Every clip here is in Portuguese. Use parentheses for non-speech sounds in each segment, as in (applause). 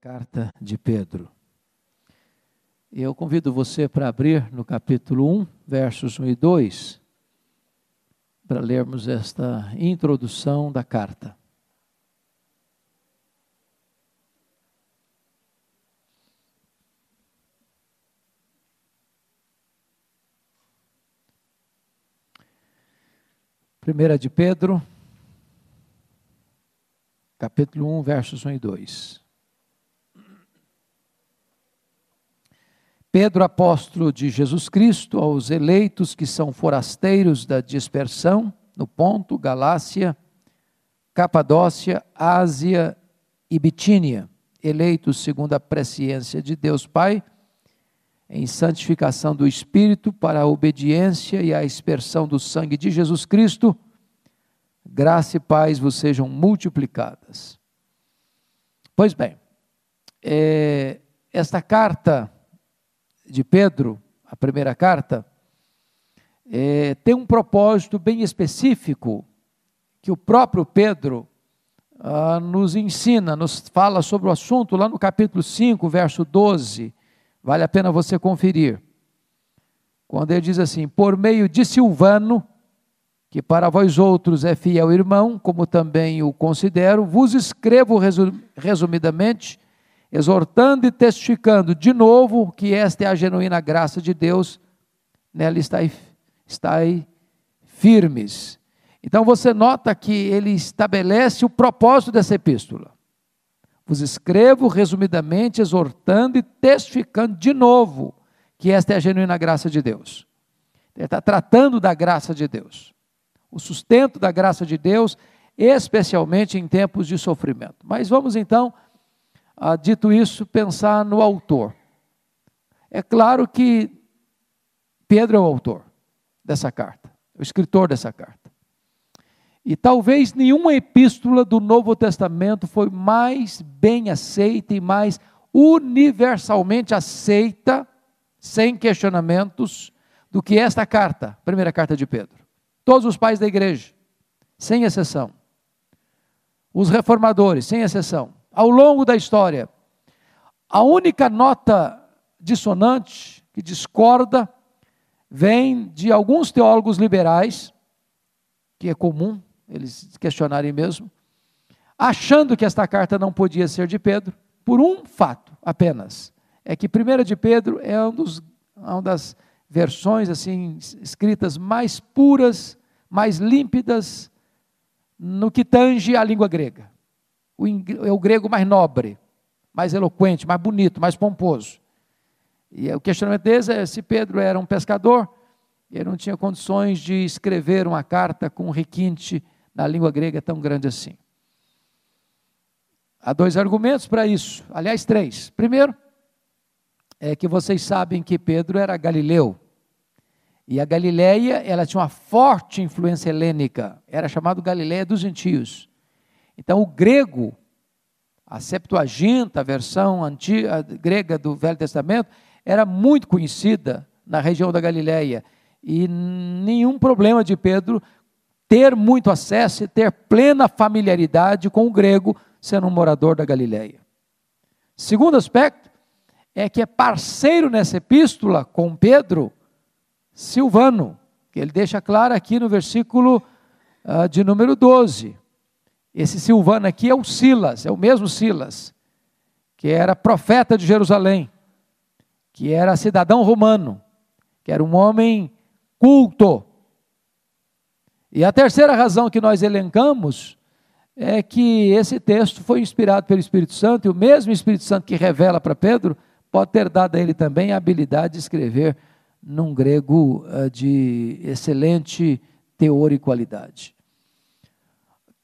carta de Pedro. Eu convido você para abrir no capítulo 1, versos 1 e 2, para lermos esta introdução da carta. Primeira de Pedro, capítulo 1, versos 1 e 2. Pedro, apóstolo de Jesus Cristo, aos eleitos que são forasteiros da dispersão, no Ponto, Galácia, Capadócia, Ásia e Bitínia, eleitos segundo a presciência de Deus Pai, em santificação do Espírito para a obediência e a expersão do sangue de Jesus Cristo, graça e paz vos sejam multiplicadas. Pois bem, é, esta carta de Pedro, a primeira carta, é, tem um propósito bem específico que o próprio Pedro ah, nos ensina, nos fala sobre o assunto lá no capítulo 5, verso 12. Vale a pena você conferir. Quando ele diz assim: Por meio de Silvano, que para vós outros é fiel irmão, como também o considero, vos escrevo resumidamente exortando e testificando de novo que esta é a genuína graça de Deus, nela está aí firmes. Então você nota que ele estabelece o propósito dessa epístola. Vos escrevo resumidamente, exortando e testificando de novo que esta é a genuína graça de Deus. Ele está tratando da graça de Deus, o sustento da graça de Deus, especialmente em tempos de sofrimento. Mas vamos então ah, dito isso, pensar no autor. É claro que Pedro é o autor dessa carta, o escritor dessa carta. E talvez nenhuma epístola do Novo Testamento foi mais bem aceita e mais universalmente aceita, sem questionamentos, do que esta carta, primeira carta de Pedro. Todos os pais da igreja, sem exceção. Os reformadores, sem exceção ao longo da história. A única nota dissonante, que discorda, vem de alguns teólogos liberais, que é comum eles questionarem mesmo, achando que esta carta não podia ser de Pedro, por um fato apenas. É que 1 de Pedro é um dos, uma das versões assim escritas mais puras, mais límpidas no que tange à língua grega o, é o grego mais nobre, mais eloquente, mais bonito, mais pomposo. E o questionamento deles é se Pedro era um pescador, ele não tinha condições de escrever uma carta com um requinte na língua grega tão grande assim. Há dois argumentos para isso, aliás, três. Primeiro, é que vocês sabem que Pedro era galileu. E a Galileia, ela tinha uma forte influência helênica, era chamado Galileia dos gentios. Então, o grego, a Septuaginta, a versão antiga, grega do Velho Testamento, era muito conhecida na região da Galileia. E nenhum problema de Pedro ter muito acesso e ter plena familiaridade com o grego, sendo um morador da Galileia. Segundo aspecto é que é parceiro nessa epístola com Pedro, Silvano, que ele deixa claro aqui no versículo uh, de número 12. Esse Silvano aqui é o Silas, é o mesmo Silas, que era profeta de Jerusalém, que era cidadão romano, que era um homem culto. E a terceira razão que nós elencamos é que esse texto foi inspirado pelo Espírito Santo, e o mesmo Espírito Santo que revela para Pedro pode ter dado a ele também a habilidade de escrever num grego uh, de excelente teor e qualidade.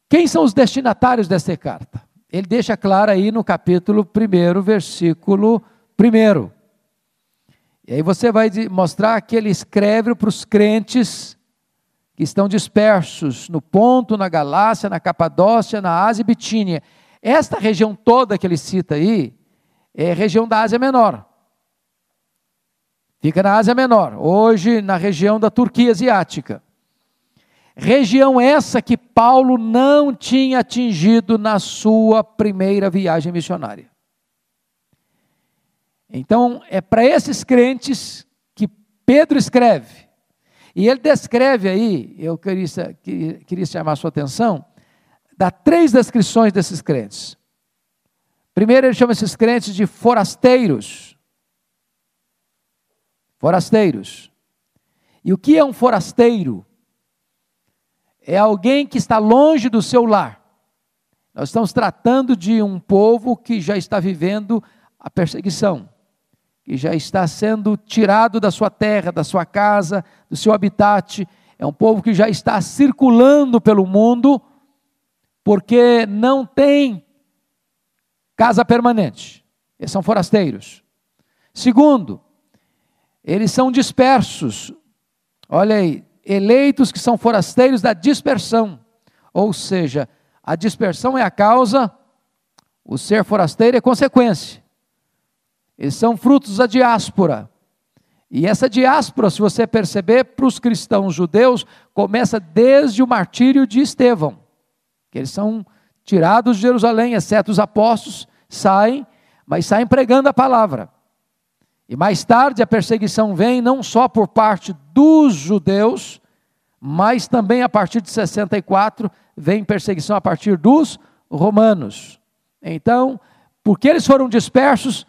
Quem são os destinatários desta carta? Ele deixa claro aí no capítulo 1, versículo 1. E aí você vai mostrar que ele escreve para os crentes que estão dispersos no Ponto, na Galácia, na Capadócia, na Ásia e Bitínia. Esta região toda que ele cita aí é região da Ásia Menor. Fica na Ásia Menor, hoje na região da Turquia Asiática. Região essa que Paulo não tinha atingido na sua primeira viagem missionária. Então, é para esses crentes que Pedro escreve. E ele descreve aí, eu queria, queria chamar a sua atenção, dá três descrições desses crentes. Primeiro, ele chama esses crentes de forasteiros. Forasteiros. E o que é um forasteiro? É alguém que está longe do seu lar. Nós estamos tratando de um povo que já está vivendo a perseguição que já está sendo tirado da sua terra, da sua casa, do seu habitat. É um povo que já está circulando pelo mundo, porque não tem casa permanente. Eles são forasteiros. Segundo, eles são dispersos. Olha aí, eleitos que são forasteiros da dispersão. Ou seja, a dispersão é a causa, o ser forasteiro é consequência. Eles são frutos da diáspora. E essa diáspora, se você perceber, para os cristãos judeus, começa desde o martírio de Estevão, que eles são tirados de Jerusalém, exceto os apóstolos, saem, mas saem pregando a palavra. E mais tarde a perseguição vem não só por parte dos judeus, mas também a partir de 64 vem perseguição a partir dos romanos. Então, porque eles foram dispersos,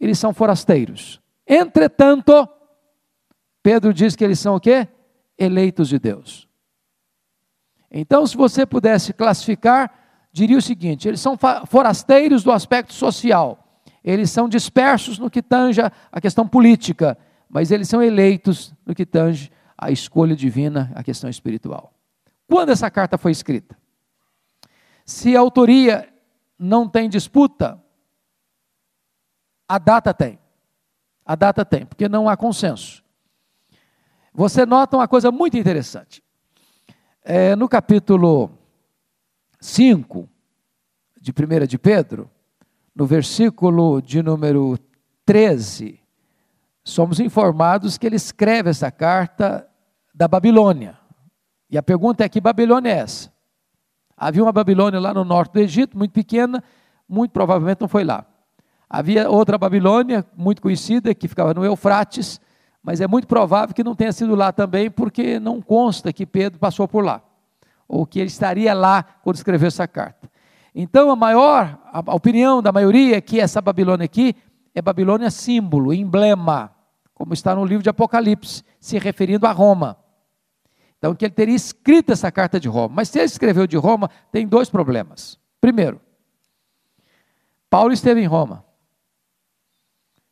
eles são forasteiros. Entretanto, Pedro diz que eles são o quê? Eleitos de Deus. Então, se você pudesse classificar, diria o seguinte: eles são forasteiros do aspecto social, eles são dispersos no que tange a questão política, mas eles são eleitos no que tange a escolha divina, a questão espiritual. Quando essa carta foi escrita? Se a autoria não tem disputa, a data tem. A data tem, porque não há consenso. Você nota uma coisa muito interessante. É, no capítulo 5 de 1 de Pedro, no versículo de número 13, somos informados que ele escreve essa carta da Babilônia. E a pergunta é: que Babilônia é essa? Havia uma Babilônia lá no norte do Egito, muito pequena, muito provavelmente não foi lá. Havia outra Babilônia, muito conhecida, que ficava no Eufrates, mas é muito provável que não tenha sido lá também, porque não consta que Pedro passou por lá, ou que ele estaria lá quando escreveu essa carta. Então, a maior, a opinião da maioria é que essa Babilônia aqui é Babilônia símbolo, emblema, como está no livro de Apocalipse, se referindo a Roma. Então, que ele teria escrito essa carta de Roma. Mas se ele escreveu de Roma, tem dois problemas. Primeiro, Paulo esteve em Roma.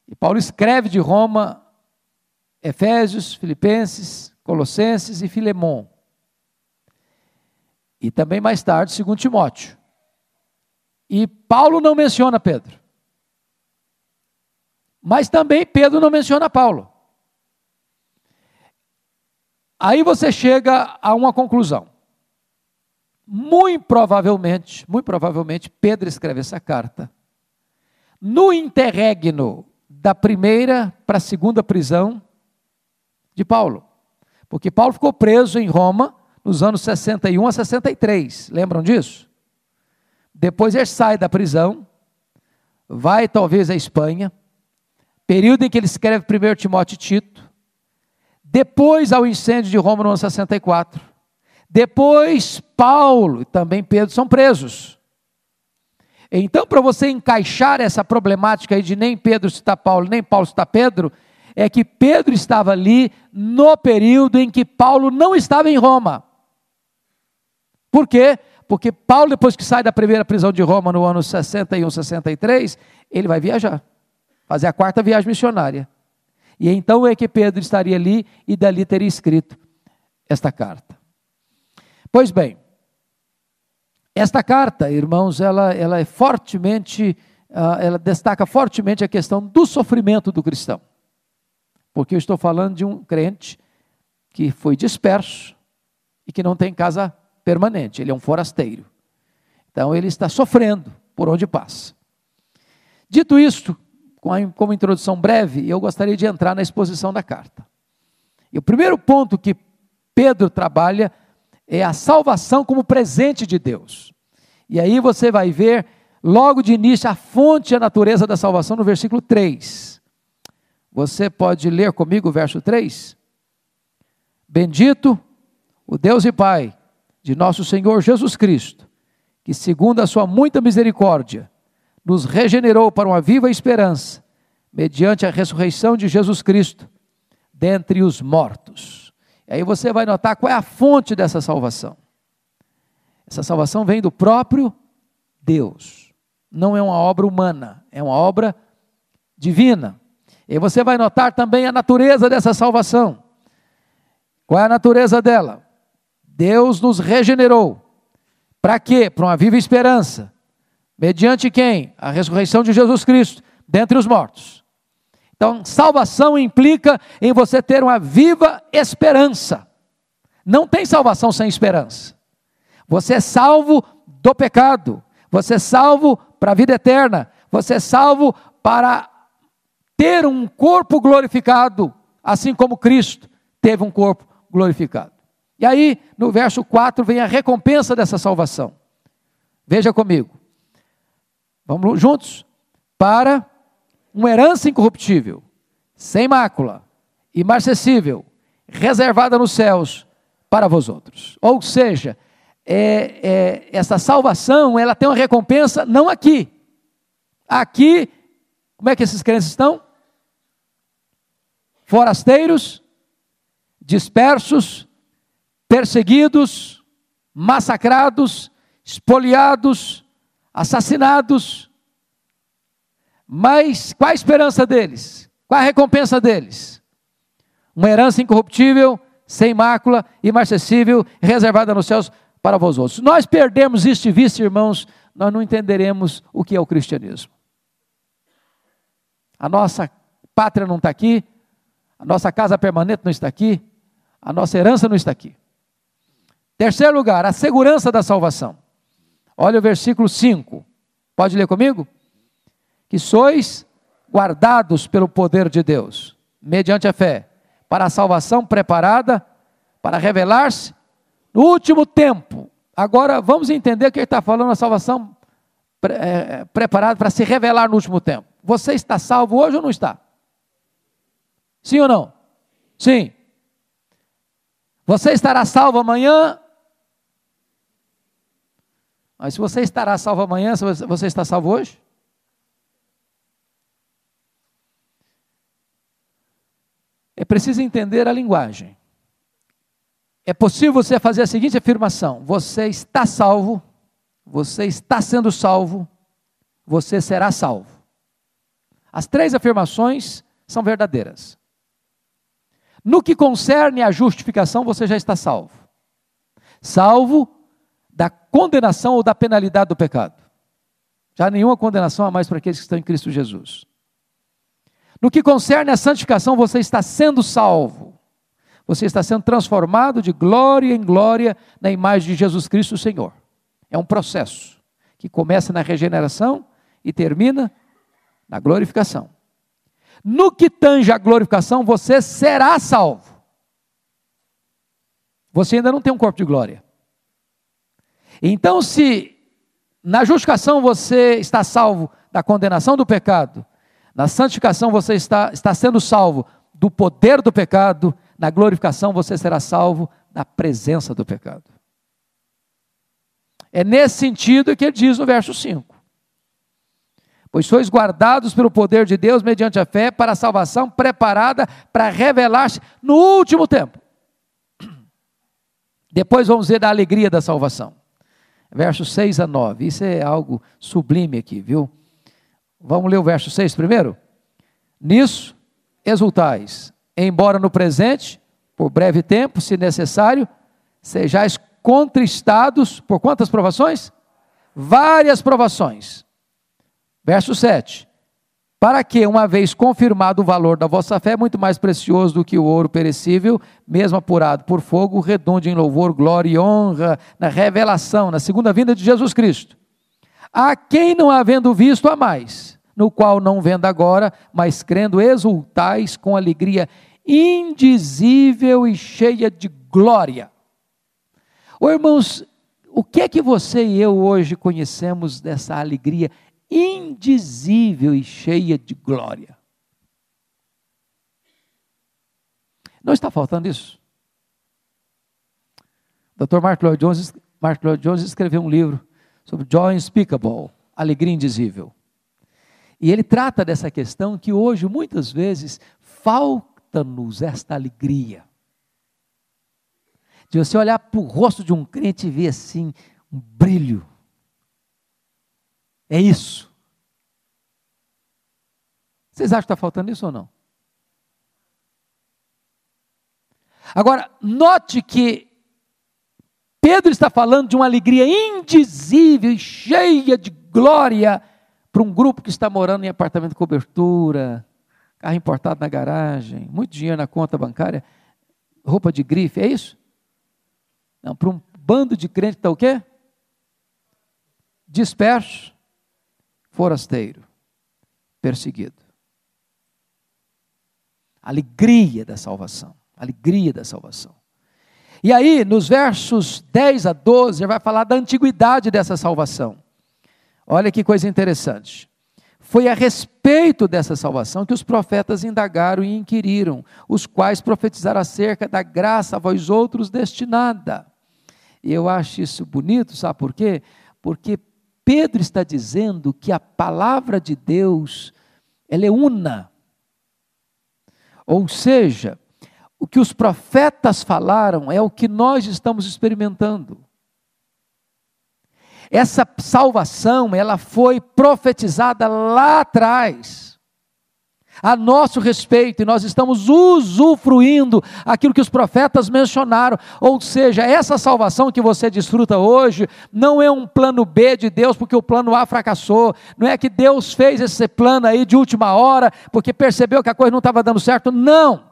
E Paulo escreve de Roma Efésios, Filipenses, Colossenses e Filemon. E também mais tarde, segundo Timóteo. E Paulo não menciona Pedro. Mas também Pedro não menciona Paulo. Aí você chega a uma conclusão. Muito provavelmente, muito provavelmente, Pedro escreve essa carta no interregno da primeira para a segunda prisão de Paulo. Porque Paulo ficou preso em Roma nos anos 61 a 63. Lembram disso? Depois ele sai da prisão, vai talvez à Espanha, período em que ele escreve 1 Timóteo e Tito, depois ao incêndio de Roma no ano 64, depois Paulo e também Pedro são presos. Então, para você encaixar essa problemática aí de nem Pedro citar Paulo, nem Paulo citar Pedro, é que Pedro estava ali no período em que Paulo não estava em Roma. Por quê? Porque Paulo, depois que sai da primeira prisão de Roma no ano 61, 63, ele vai viajar, fazer a quarta viagem missionária. E então é que Pedro estaria ali e dali teria escrito esta carta. Pois bem, esta carta, irmãos, ela, ela é fortemente, uh, ela destaca fortemente a questão do sofrimento do cristão. Porque eu estou falando de um crente que foi disperso e que não tem casa permanente, ele é um forasteiro. Então ele está sofrendo por onde passa. Dito isto, como introdução breve, eu gostaria de entrar na exposição da carta. E o primeiro ponto que Pedro trabalha é a salvação como presente de Deus. E aí você vai ver, logo de início, a fonte e a natureza da salvação no versículo 3. Você pode ler comigo o verso 3? Bendito o Deus e Pai de nosso Senhor Jesus Cristo, que, segundo a sua muita misericórdia, nos regenerou para uma viva esperança, mediante a ressurreição de Jesus Cristo, dentre os mortos. E aí você vai notar qual é a fonte dessa salvação. Essa salvação vem do próprio Deus. Não é uma obra humana, é uma obra divina. E você vai notar também a natureza dessa salvação. Qual é a natureza dela? Deus nos regenerou. Para quê? Para uma viva esperança. Mediante quem? A ressurreição de Jesus Cristo, dentre os mortos. Então, salvação implica em você ter uma viva esperança. Não tem salvação sem esperança. Você é salvo do pecado. Você é salvo para a vida eterna. Você é salvo para ter um corpo glorificado, assim como Cristo teve um corpo glorificado. E aí, no verso 4, vem a recompensa dessa salvação. Veja comigo. Vamos juntos? Para uma herança incorruptível, sem mácula, imarcessível, reservada nos céus para vós outros. Ou seja, é, é, essa salvação, ela tem uma recompensa não aqui. Aqui, como é que esses crentes estão? Forasteiros, dispersos, perseguidos, massacrados, espoliados, assassinados. Mas qual a esperança deles? Qual a recompensa deles? Uma herança incorruptível, sem mácula, imarcessível, reservada nos céus para vós outros. Nós perdemos isto de vista, irmãos, nós não entenderemos o que é o cristianismo. A nossa pátria não está aqui, a nossa casa permanente não está aqui, a nossa herança não está aqui. Terceiro lugar, a segurança da salvação. Olha o versículo 5. Pode ler comigo? Que sois guardados pelo poder de Deus, mediante a fé, para a salvação preparada para revelar-se no último tempo. Agora vamos entender que ele está falando a salvação pre, é, preparada para se revelar no último tempo. Você está salvo hoje ou não está? Sim ou não? Sim. Você estará salvo amanhã mas se você estará salvo amanhã, você está salvo hoje? É preciso entender a linguagem. É possível você fazer a seguinte afirmação: você está salvo, você está sendo salvo, você será salvo. As três afirmações são verdadeiras. No que concerne à justificação, você já está salvo. Salvo da condenação ou da penalidade do pecado. Já nenhuma condenação a mais para aqueles que estão em Cristo Jesus. No que concerne à santificação, você está sendo salvo. Você está sendo transformado de glória em glória na imagem de Jesus Cristo, o Senhor. É um processo que começa na regeneração e termina na glorificação. No que tange a glorificação, você será salvo. Você ainda não tem um corpo de glória. Então, se na justificação você está salvo da condenação do pecado, na santificação você está, está sendo salvo do poder do pecado, na glorificação você será salvo da presença do pecado. É nesse sentido que ele diz no verso 5: Pois sois guardados pelo poder de Deus mediante a fé para a salvação preparada para revelar-se no último tempo. Depois vamos ver da alegria da salvação versos 6 a 9. Isso é algo sublime aqui, viu? Vamos ler o verso 6 primeiro? Nisso exultais, embora no presente, por breve tempo, se necessário, sejais contristados por quantas provações? Várias provações. Verso 7 para que, uma vez confirmado o valor da vossa fé, muito mais precioso do que o ouro perecível, mesmo apurado por fogo, redonde em louvor, glória e honra na revelação, na segunda vinda de Jesus Cristo. A quem não havendo visto a mais, no qual não vendo agora, mas crendo exultais com alegria indizível e cheia de glória. Ô irmãos, o que é que você e eu hoje conhecemos dessa alegria indizível e cheia de glória. Não está faltando isso? O Dr. Mark Lloyd Jones, Lloyd Jones escreveu um livro sobre Joy Unspeakable, Alegria Indizível. E ele trata dessa questão que hoje, muitas vezes, falta-nos esta alegria. De você olhar para o rosto de um crente e ver assim, um brilho. É isso. Vocês acham que está faltando isso ou não? Agora, note que Pedro está falando de uma alegria indizível e cheia de glória para um grupo que está morando em apartamento de cobertura, carro importado na garagem, muito dinheiro na conta bancária, roupa de grife, é isso? Não, para um bando de crente que está o quê? Disperso, forasteiro, perseguido. Alegria da salvação, alegria da salvação. E aí, nos versos 10 a 12, ele vai falar da antiguidade dessa salvação. Olha que coisa interessante. Foi a respeito dessa salvação que os profetas indagaram e inquiriram, os quais profetizaram acerca da graça a vós outros destinada. E eu acho isso bonito, sabe por quê? Porque Pedro está dizendo que a palavra de Deus, ela é una. Ou seja, o que os profetas falaram é o que nós estamos experimentando. Essa salvação, ela foi profetizada lá atrás, a nosso respeito, e nós estamos usufruindo aquilo que os profetas mencionaram. Ou seja, essa salvação que você desfruta hoje não é um plano B de Deus, porque o plano A fracassou. Não é que Deus fez esse plano aí de última hora, porque percebeu que a coisa não estava dando certo. Não.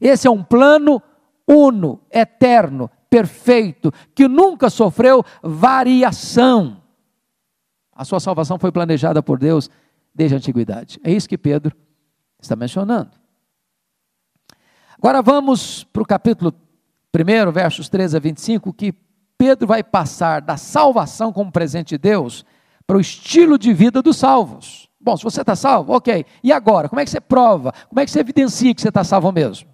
Esse é um plano uno, eterno, perfeito, que nunca sofreu variação. A sua salvação foi planejada por Deus desde a antiguidade. É isso que Pedro está mencionando. Agora vamos para o capítulo 1, versos 13 a 25, que Pedro vai passar da salvação como presente de Deus para o estilo de vida dos salvos. Bom, se você está salvo, ok. E agora? Como é que você prova? Como é que você evidencia que você está salvo mesmo?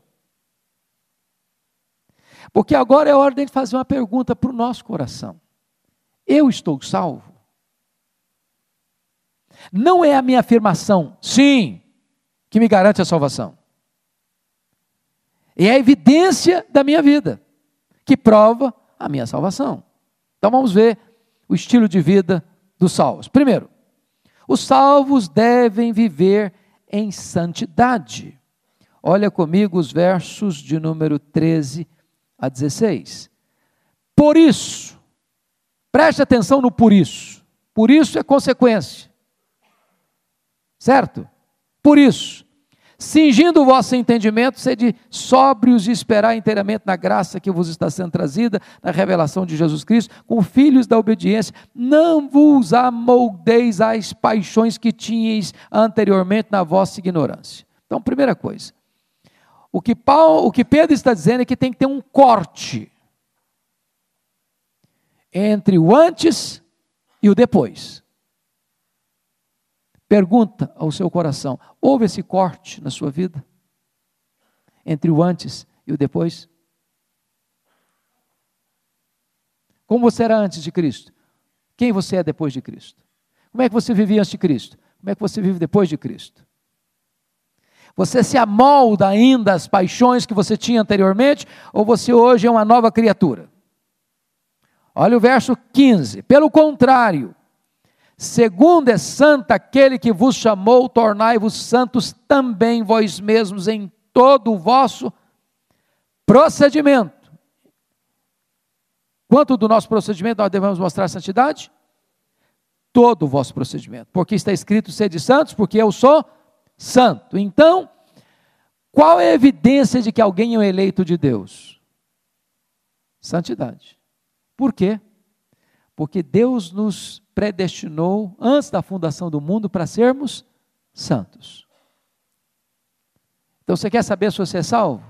Porque agora é hora de fazer uma pergunta para o nosso coração. Eu estou salvo? Não é a minha afirmação, sim, que me garante a salvação. É a evidência da minha vida, que prova a minha salvação. Então vamos ver o estilo de vida dos salvos. Primeiro, os salvos devem viver em santidade. Olha comigo os versos de número 13 a 16. Por isso, preste atenção no por isso. Por isso é consequência. Certo? Por isso, cingindo o vosso entendimento, sede sóbrios e esperar inteiramente na graça que vos está sendo trazida, na revelação de Jesus Cristo, com filhos da obediência, não vos amoldeis às paixões que tinhais anteriormente na vossa ignorância. Então, primeira coisa, o que, Paulo, o que Pedro está dizendo é que tem que ter um corte entre o antes e o depois. Pergunta ao seu coração: houve esse corte na sua vida? Entre o antes e o depois? Como você era antes de Cristo? Quem você é depois de Cristo? Como é que você vivia antes de Cristo? Como é que você vive depois de Cristo? Você se amolda ainda às paixões que você tinha anteriormente, ou você hoje é uma nova criatura? Olha o verso 15. Pelo contrário, segundo é santo aquele que vos chamou, tornai-vos santos também vós mesmos em todo o vosso procedimento. Quanto do nosso procedimento nós devemos mostrar santidade? Todo o vosso procedimento. Porque está escrito: sede santos, porque eu sou santo. Então, qual é a evidência de que alguém é eleito de Deus? Santidade. Por quê? Porque Deus nos predestinou antes da fundação do mundo para sermos santos. Então você quer saber se você é salvo?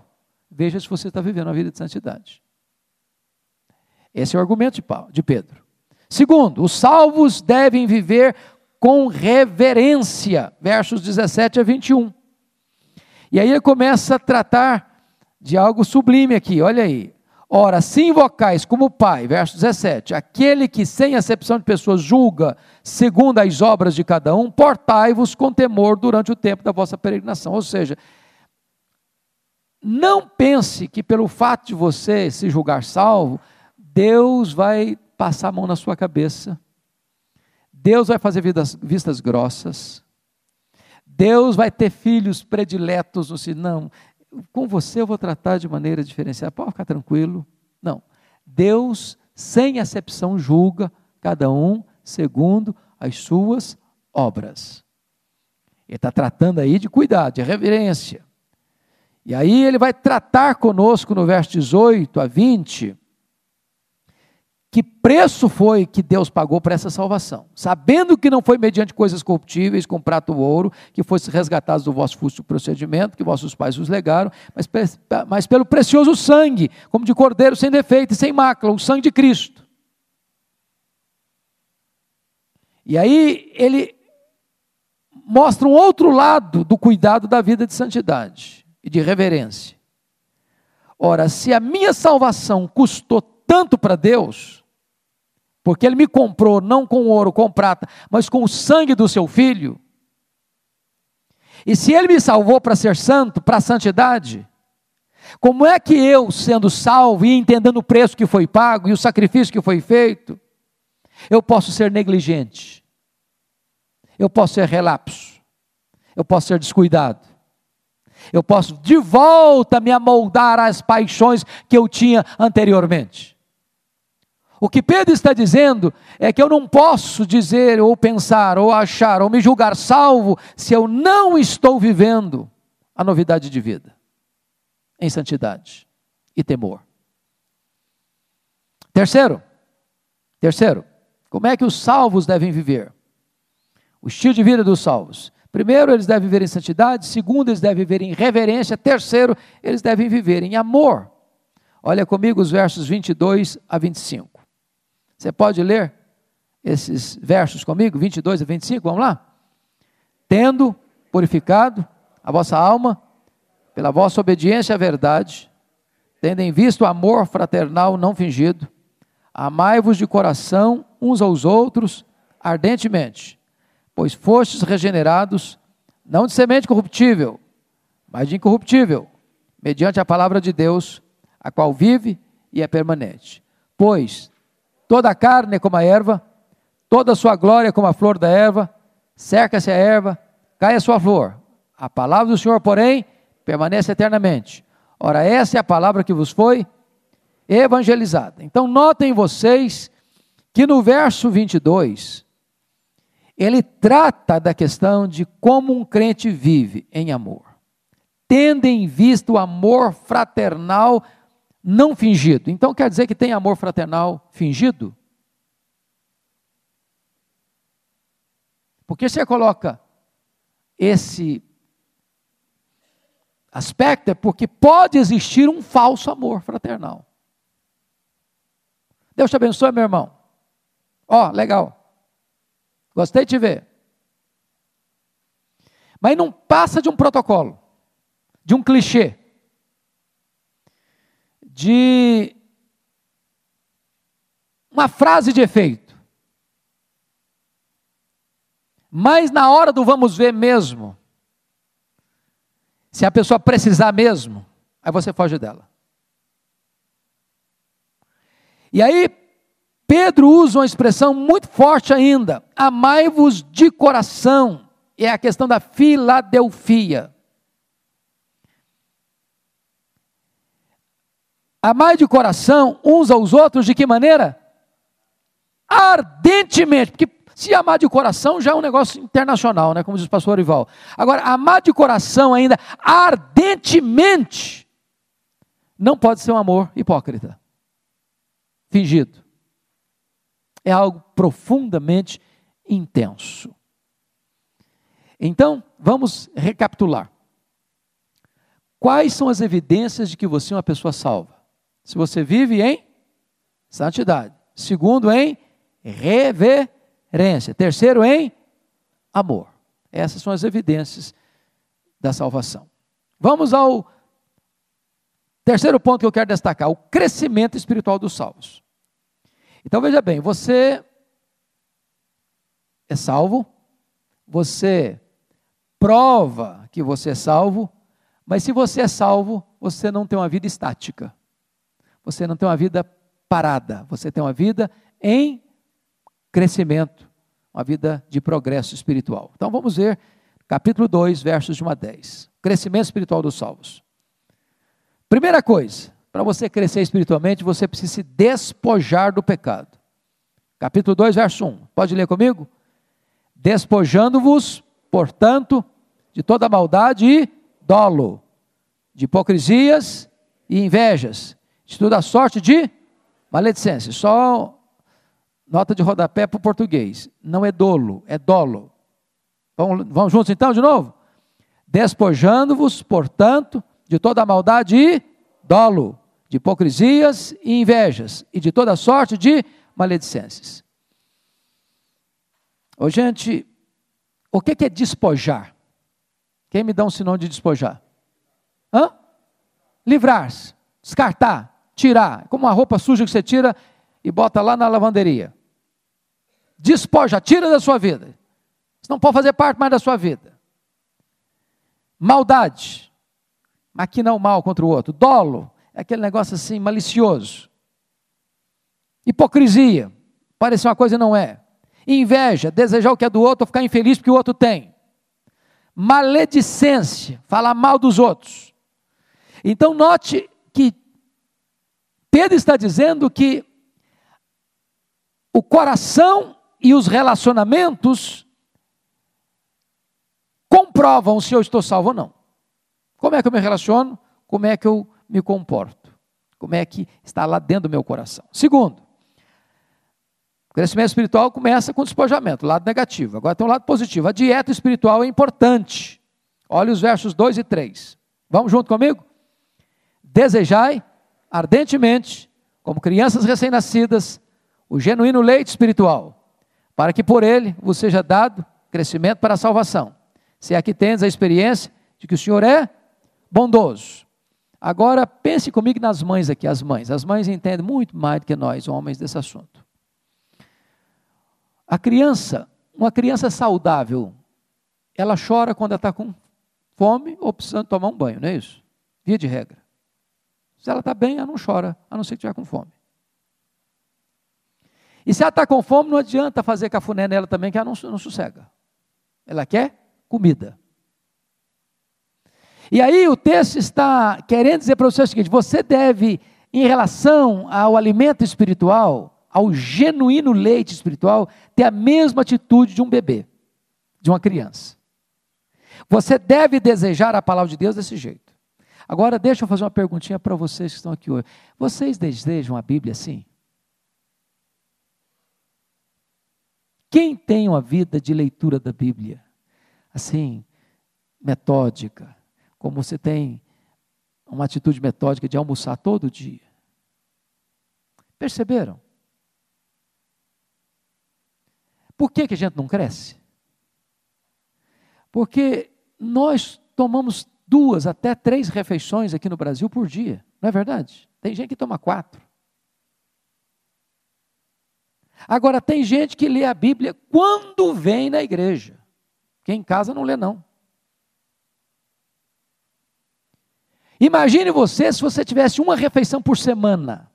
Veja se você está vivendo uma vida de santidade. Esse é o argumento de, Paulo, de Pedro. Segundo, os salvos devem viver com reverência, versos 17 a 21. E aí ele começa a tratar de algo sublime aqui, olha aí. Ora, se invocais como Pai, verso 17, aquele que sem acepção de pessoas julga segundo as obras de cada um, portai-vos com temor durante o tempo da vossa peregrinação. Ou seja, não pense que pelo fato de você se julgar salvo, Deus vai passar a mão na sua cabeça, Deus vai fazer vidas, vistas grossas, Deus vai ter filhos prediletos no não, com você eu vou tratar de maneira diferenciada, pode ficar tranquilo. Não. Deus, sem acepção, julga cada um segundo as suas obras. Ele está tratando aí de cuidado, de reverência. E aí ele vai tratar conosco no verso 18 a 20 que preço foi que Deus pagou para essa salvação? Sabendo que não foi mediante coisas corruptíveis, com prato ou ouro, que fosse resgatados do vosso fútil procedimento, que vossos pais os legaram, mas, mas pelo precioso sangue, como de cordeiro sem defeito e sem mácula, o sangue de Cristo. E aí ele mostra um outro lado do cuidado da vida de santidade e de reverência. Ora, se a minha salvação custou tanto para Deus, porque Ele me comprou não com ouro, com prata, mas com o sangue do seu filho. E se Ele me salvou para ser santo, para a santidade, como é que eu, sendo salvo e entendendo o preço que foi pago e o sacrifício que foi feito, eu posso ser negligente, eu posso ser relapso, eu posso ser descuidado, eu posso de volta me amoldar às paixões que eu tinha anteriormente. O que Pedro está dizendo é que eu não posso dizer, ou pensar, ou achar, ou me julgar salvo se eu não estou vivendo a novidade de vida em santidade e temor. Terceiro, terceiro, como é que os salvos devem viver? O estilo de vida dos salvos. Primeiro, eles devem viver em santidade. Segundo, eles devem viver em reverência. Terceiro, eles devem viver em amor. Olha comigo os versos 22 a 25. Você pode ler esses versos comigo, 22 a 25, vamos lá? Tendo purificado a vossa alma pela vossa obediência à verdade, tendo em vista o amor fraternal não fingido, amai-vos de coração uns aos outros ardentemente, pois fostes regenerados, não de semente corruptível, mas de incorruptível, mediante a palavra de Deus, a qual vive e é permanente. Pois Toda a carne é como a erva, toda a sua glória é como a flor da erva, cerca-se a erva, cai a sua flor. A palavra do Senhor, porém, permanece eternamente. Ora, essa é a palavra que vos foi evangelizada. Então, notem vocês que no verso 22, ele trata da questão de como um crente vive em amor, tendo em vista o amor fraternal não fingido. Então quer dizer que tem amor fraternal fingido? Porque você coloca esse aspecto é porque pode existir um falso amor fraternal. Deus te abençoe, meu irmão. Ó, oh, legal. Gostei de te ver. Mas não passa de um protocolo, de um clichê de uma frase de efeito. Mas na hora do vamos ver mesmo, se a pessoa precisar mesmo, aí você foge dela. E aí, Pedro usa uma expressão muito forte ainda: amai-vos de coração. É a questão da Filadelfia. Amai de coração uns aos outros de que maneira? Ardentemente, porque se amar de coração já é um negócio internacional, né, como diz o pastor Orival. Agora, amar de coração ainda ardentemente não pode ser um amor hipócrita, fingido. É algo profundamente intenso. Então, vamos recapitular. Quais são as evidências de que você é uma pessoa salva? Se você vive em santidade. Segundo, em reverência. Terceiro, em amor. Essas são as evidências da salvação. Vamos ao Terceiro ponto que eu quero destacar: o crescimento espiritual dos salvos. Então veja bem, você é salvo, você prova que você é salvo, mas se você é salvo, você não tem uma vida estática. Você não tem uma vida parada, você tem uma vida em crescimento, uma vida de progresso espiritual. Então vamos ver capítulo 2, versos de 1 a 10. Crescimento espiritual dos salvos. Primeira coisa, para você crescer espiritualmente, você precisa se despojar do pecado. Capítulo 2, verso 1. Pode ler comigo? Despojando-vos, portanto, de toda maldade e dolo, de hipocrisias e invejas, de toda sorte de maledicência. Só nota de rodapé para o português. Não é dolo, é dolo. Vamos, vamos juntos então de novo? Despojando-vos, portanto, de toda maldade e dolo, de hipocrisias e invejas, e de toda sorte de maledicências. Ô, gente, o que é despojar? Quem me dá um sinônimo de despojar? Hã? Livrar-se, descartar, tirar, como uma roupa suja que você tira e bota lá na lavanderia. Despoja, tira da sua vida. Isso não pode fazer parte mais da sua vida. Maldade, maquinar o mal contra o outro. Dolo, é aquele negócio assim malicioso. Hipocrisia, parece uma coisa e não é. Inveja, desejar o que é do outro ou ficar infeliz porque o outro tem. Maledicência, falar mal dos outros. Então note Pedro está dizendo que o coração e os relacionamentos comprovam se eu estou salvo ou não. Como é que eu me relaciono? Como é que eu me comporto? Como é que está lá dentro do meu coração? Segundo, o crescimento espiritual começa com despojamento, lado negativo. Agora tem um lado positivo. A dieta espiritual é importante. Olha os versos 2 e 3. Vamos junto comigo? Desejai ardentemente, como crianças recém-nascidas, o genuíno leite espiritual, para que por ele vos seja dado crescimento para a salvação. Se aqui tens a experiência de que o Senhor é bondoso. Agora pense comigo nas mães aqui, as mães. As mães entendem muito mais do que nós, homens, desse assunto. A criança, uma criança saudável, ela chora quando ela está com fome ou precisando tomar um banho, não é isso? Via de regra. Se ela está bem, ela não chora, a não ser que estiver com fome. E se ela está com fome, não adianta fazer cafuné nela também, que ela não, não sossega. Ela quer comida. E aí o texto está querendo dizer para você o seguinte: você deve, em relação ao alimento espiritual, ao genuíno leite espiritual, ter a mesma atitude de um bebê, de uma criança. Você deve desejar a palavra de Deus desse jeito. Agora, deixa eu fazer uma perguntinha para vocês que estão aqui hoje. Vocês desejam a Bíblia assim? Quem tem uma vida de leitura da Bíblia? Assim, metódica, como você tem uma atitude metódica de almoçar todo dia. Perceberam? Por que, que a gente não cresce? Porque nós tomamos duas até três refeições aqui no Brasil por dia, não é verdade? Tem gente que toma quatro. Agora, tem gente que lê a Bíblia quando vem na igreja. Quem em casa não lê, não. Imagine você se você tivesse uma refeição por semana.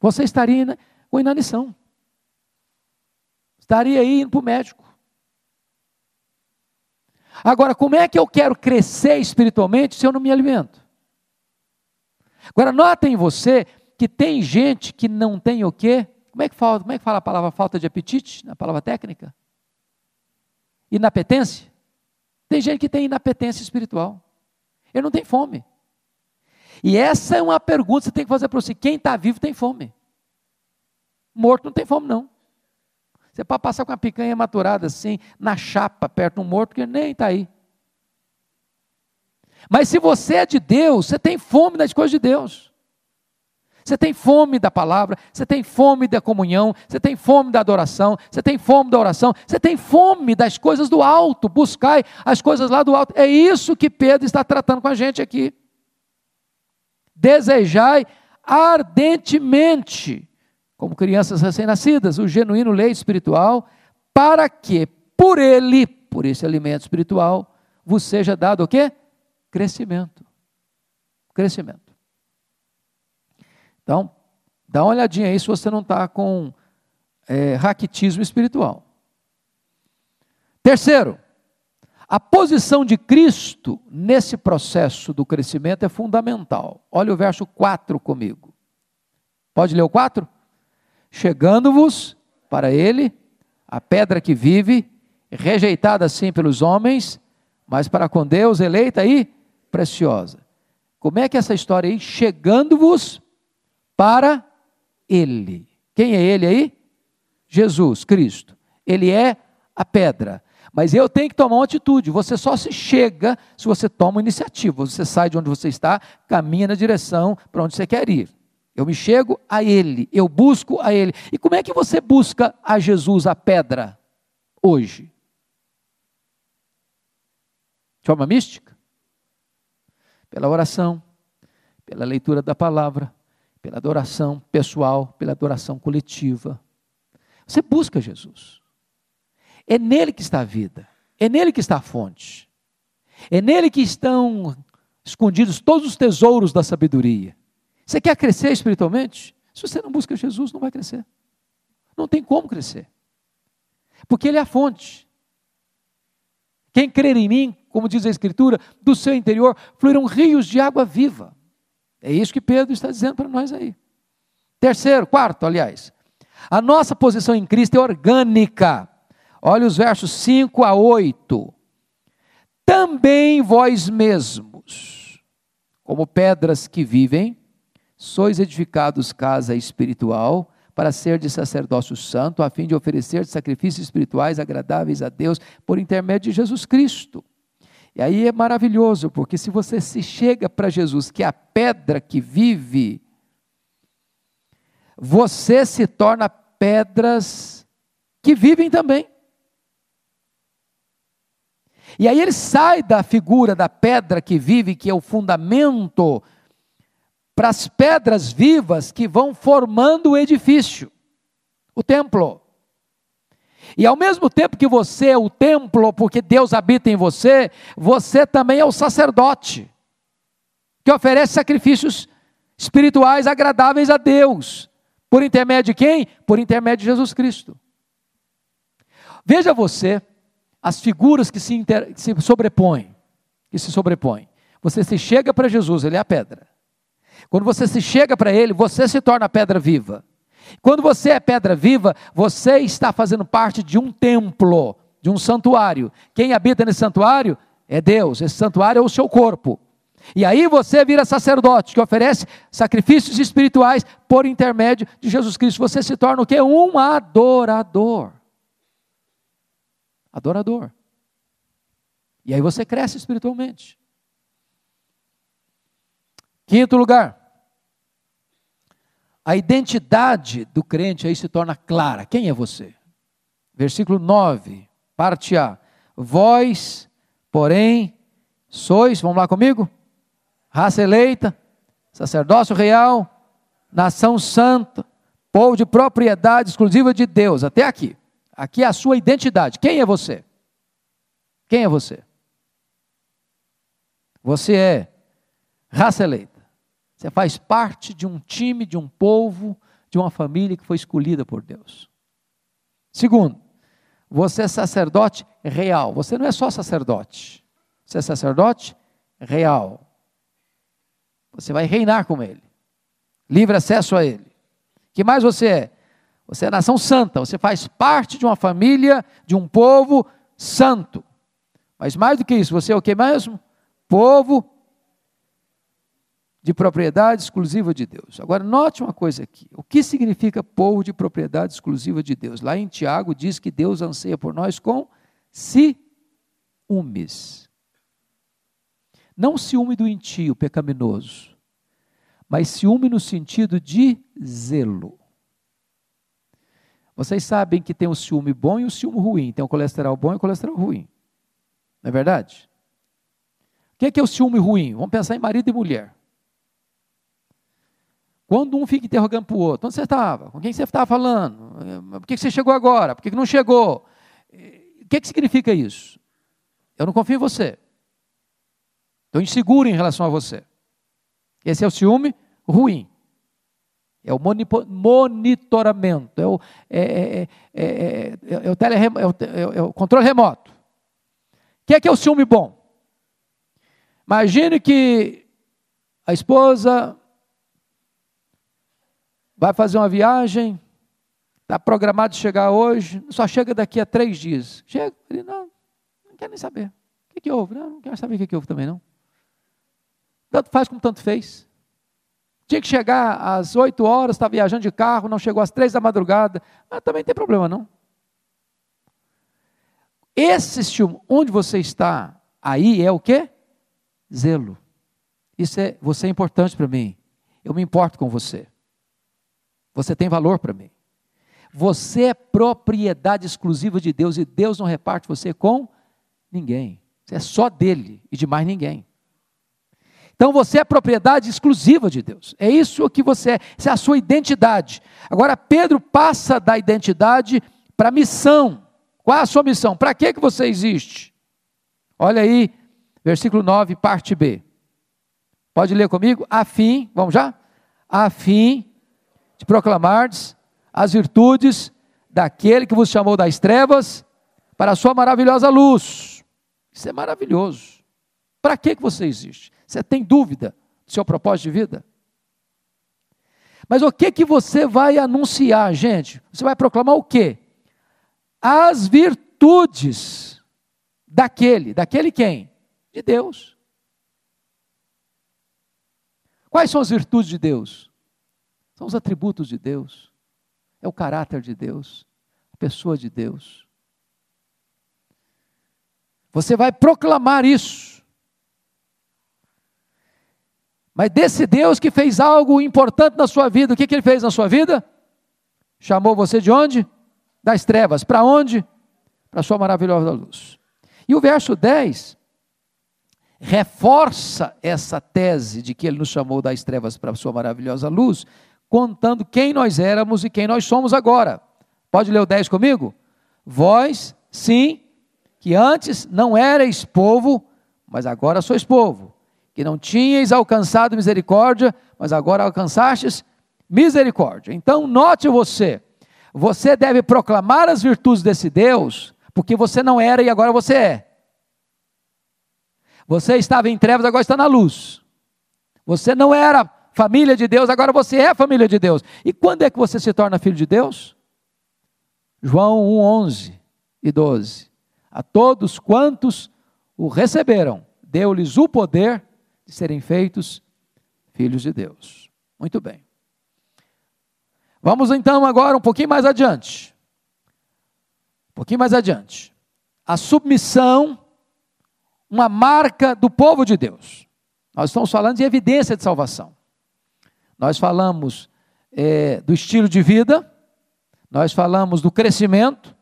Você estaria com inanição. Estaria aí indo para o médico. Agora, como é que eu quero crescer espiritualmente se eu não me alimento? Agora, notem você que tem gente que não tem o quê? Como é que fala, como é que fala a palavra falta de apetite, na palavra técnica? Inapetência. Tem gente que tem inapetência espiritual. Ele não tem fome. E essa é uma pergunta que você tem que fazer para você: quem está vivo tem fome. Morto não tem fome, não. Você pode passar com a picanha maturada assim, na chapa, perto de um morto, que nem está aí. Mas se você é de Deus, você tem fome das coisas de Deus. Você tem fome da palavra, você tem fome da comunhão, você tem fome da adoração, você tem fome da oração, você tem fome das coisas do alto, buscai as coisas lá do alto. É isso que Pedro está tratando com a gente aqui desejai ardentemente, como crianças recém-nascidas, o genuíno leite espiritual, para que por ele, por esse alimento espiritual, vos seja dado o quê? Crescimento. Crescimento. Então, dá uma olhadinha aí se você não está com é, raquitismo espiritual. Terceiro, a posição de Cristo nesse processo do crescimento é fundamental. Olha o verso 4 comigo. Pode ler o 4? Chegando-vos para ele, a pedra que vive, rejeitada assim pelos homens, mas para com Deus eleita e preciosa. Como é que é essa história aí? Chegando-vos para ele. Quem é ele aí? Jesus, Cristo. Ele é a pedra. Mas eu tenho que tomar uma atitude. Você só se chega se você toma iniciativa. Você sai de onde você está, caminha na direção para onde você quer ir. Eu me chego a Ele, eu busco a Ele. E como é que você busca a Jesus, a pedra, hoje? De forma mística? Pela oração, pela leitura da palavra, pela adoração pessoal, pela adoração coletiva. Você busca Jesus. É nele que está a vida, é nele que está a fonte, é nele que estão escondidos todos os tesouros da sabedoria. Você quer crescer espiritualmente? Se você não busca Jesus, não vai crescer. Não tem como crescer. Porque Ele é a fonte. Quem crer em mim, como diz a Escritura, do seu interior fluirão rios de água viva. É isso que Pedro está dizendo para nós aí. Terceiro, quarto, aliás. A nossa posição em Cristo é orgânica. Olha os versos 5 a 8. Também vós mesmos, como pedras que vivem, sois edificados casa espiritual, para ser de sacerdócio santo, a fim de oferecer sacrifícios espirituais agradáveis a Deus por intermédio de Jesus Cristo. E aí é maravilhoso, porque se você se chega para Jesus, que é a pedra que vive, você se torna pedras que vivem também. E aí ele sai da figura da pedra que vive, que é o fundamento, para as pedras vivas que vão formando o edifício, o templo. E ao mesmo tempo que você é o templo, porque Deus habita em você, você também é o sacerdote, que oferece sacrifícios espirituais agradáveis a Deus. Por intermédio de quem? Por intermédio de Jesus Cristo. Veja você as figuras que se, inter, que se sobrepõem, que se sobrepõem. Você se chega para Jesus, ele é a pedra. Quando você se chega para ele, você se torna pedra viva. Quando você é pedra viva, você está fazendo parte de um templo, de um santuário. Quem habita nesse santuário é Deus. Esse santuário é o seu corpo. E aí você vira sacerdote, que oferece sacrifícios espirituais por intermédio de Jesus Cristo. Você se torna o que? Um adorador adorador. E aí você cresce espiritualmente. Quinto lugar, a identidade do crente aí se torna clara. Quem é você? Versículo 9, parte A. Vós, porém, sois, vamos lá comigo? Raça eleita, sacerdócio real, nação santa, povo de propriedade exclusiva de Deus. Até aqui. Aqui é a sua identidade. Quem é você? Quem é você? Você é raça eleita. Você faz parte de um time, de um povo, de uma família que foi escolhida por Deus. Segundo, você é sacerdote real. Você não é só sacerdote. Você é sacerdote real. Você vai reinar com ele. Livre acesso a ele. que mais você é? Você é nação santa, você faz parte de uma família, de um povo santo. Mas mais do que isso, você é o que mesmo? Povo de propriedade exclusiva de Deus. Agora, note uma coisa aqui: o que significa povo de propriedade exclusiva de Deus? Lá em Tiago diz que Deus anseia por nós com ciúmes. Não ciúme do intio pecaminoso, mas ciúme no sentido de zelo. Vocês sabem que tem o ciúme bom e o ciúme ruim. Tem o colesterol bom e o colesterol ruim. Não é verdade? O que é, que é o ciúme ruim? Vamos pensar em marido e mulher. Quando um fica interrogando para o outro, onde você estava? Com quem você estava falando? Por que você chegou agora? Por que não chegou? O que, que significa isso? Eu não confio em você. Estou inseguro em relação a você. Esse é o ciúme ruim. É o monitoramento, é o, é, é, é, o telerem, é, o, controle remoto. O que é que é o ciúme bom? Imagine que a esposa vai fazer uma viagem, está programado chegar hoje, só chega daqui a três dias. Chega, ele não, não quer nem saber. O que, que houve? Não, não quero saber o que, que houve também, não. Tanto faz como tanto fez. Tinha que chegar às 8 horas, está viajando de carro, não chegou às 3 da madrugada, mas também não tem problema não. Esse ciúme, onde você está, aí é o que? Zelo. Isso é, você é importante para mim. Eu me importo com você. Você tem valor para mim. Você é propriedade exclusiva de Deus e Deus não reparte você com ninguém. Você é só dele e de mais ninguém. Então você é propriedade exclusiva de Deus. É isso que você é, essa é a sua identidade. Agora Pedro passa da identidade para a missão. Qual é a sua missão? Para que que você existe? Olha aí, versículo 9, parte B. Pode ler comigo? A fim, vamos já? A fim de proclamardes as virtudes daquele que vos chamou das trevas para a sua maravilhosa luz. Isso é maravilhoso. Para que que você existe? Você tem dúvida do seu propósito de vida? Mas o que que você vai anunciar, gente? Você vai proclamar o quê? As virtudes daquele, daquele quem? De Deus. Quais são as virtudes de Deus? São os atributos de Deus. É o caráter de Deus, a pessoa de Deus. Você vai proclamar isso. Mas desse Deus que fez algo importante na sua vida, o que, que ele fez na sua vida? Chamou você de onde? Das trevas. Para onde? Para a sua maravilhosa luz. E o verso 10 reforça essa tese de que ele nos chamou das trevas para a sua maravilhosa luz, contando quem nós éramos e quem nós somos agora. Pode ler o 10 comigo? Vós, sim, que antes não erais povo, mas agora sois povo que não tinhais alcançado misericórdia, mas agora alcançastes misericórdia. Então, note você, você deve proclamar as virtudes desse Deus, porque você não era e agora você é. Você estava em trevas, agora está na luz. Você não era família de Deus, agora você é família de Deus. E quando é que você se torna filho de Deus? João 1, 11 e 12. A todos quantos o receberam, deu-lhes o poder de serem feitos filhos de Deus. Muito bem. Vamos então agora um pouquinho mais adiante. Um pouquinho mais adiante. A submissão, uma marca do povo de Deus. Nós estamos falando de evidência de salvação. Nós falamos é, do estilo de vida, nós falamos do crescimento.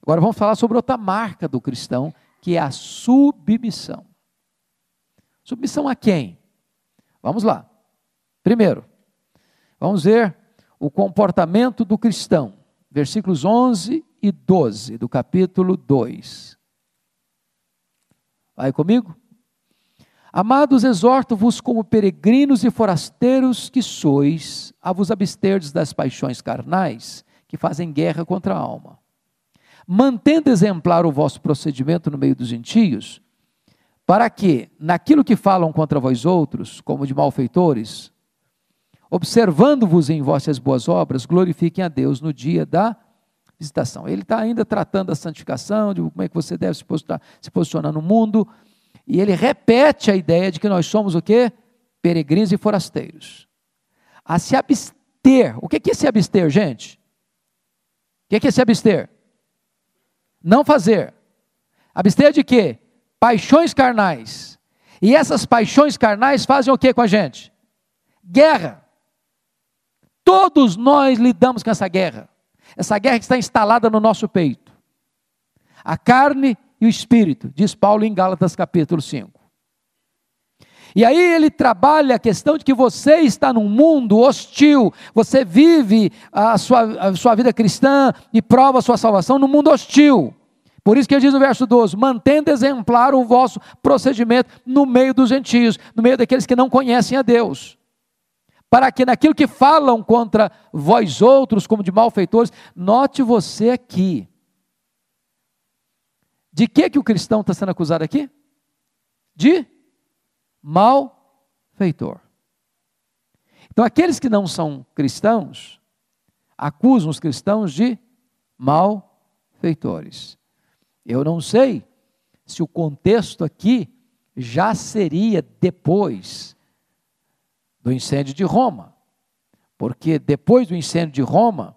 Agora vamos falar sobre outra marca do cristão, que é a submissão. Submissão a quem? Vamos lá. Primeiro, vamos ver o comportamento do cristão. Versículos 11 e 12 do capítulo 2. Vai comigo? Amados, exorto-vos como peregrinos e forasteiros que sois, a vos absterdes das paixões carnais que fazem guerra contra a alma. Mantendo exemplar o vosso procedimento no meio dos gentios, para que, naquilo que falam contra vós outros, como de malfeitores, observando-vos em vossas boas obras, glorifiquem a Deus no dia da visitação. Ele está ainda tratando da santificação, de como é que você deve se posicionar, se posicionar no mundo, e ele repete a ideia de que nós somos o quê? Peregrinos e forasteiros. A se abster. O que é se abster, gente? O que é se abster? Não fazer. Abster de quê? paixões carnais. E essas paixões carnais fazem o que com a gente? Guerra. Todos nós lidamos com essa guerra. Essa guerra que está instalada no nosso peito. A carne e o espírito, diz Paulo em Gálatas capítulo 5. E aí ele trabalha a questão de que você está num mundo hostil, você vive a sua, a sua vida cristã e prova a sua salvação num mundo hostil. Por isso que ele diz no verso 12: mantendo exemplar o vosso procedimento no meio dos gentios, no meio daqueles que não conhecem a Deus. Para que naquilo que falam contra vós outros, como de malfeitores, note você aqui. De que, que o cristão está sendo acusado aqui? De malfeitor. Então, aqueles que não são cristãos acusam os cristãos de malfeitores. Eu não sei se o contexto aqui já seria depois do incêndio de Roma, porque depois do incêndio de Roma,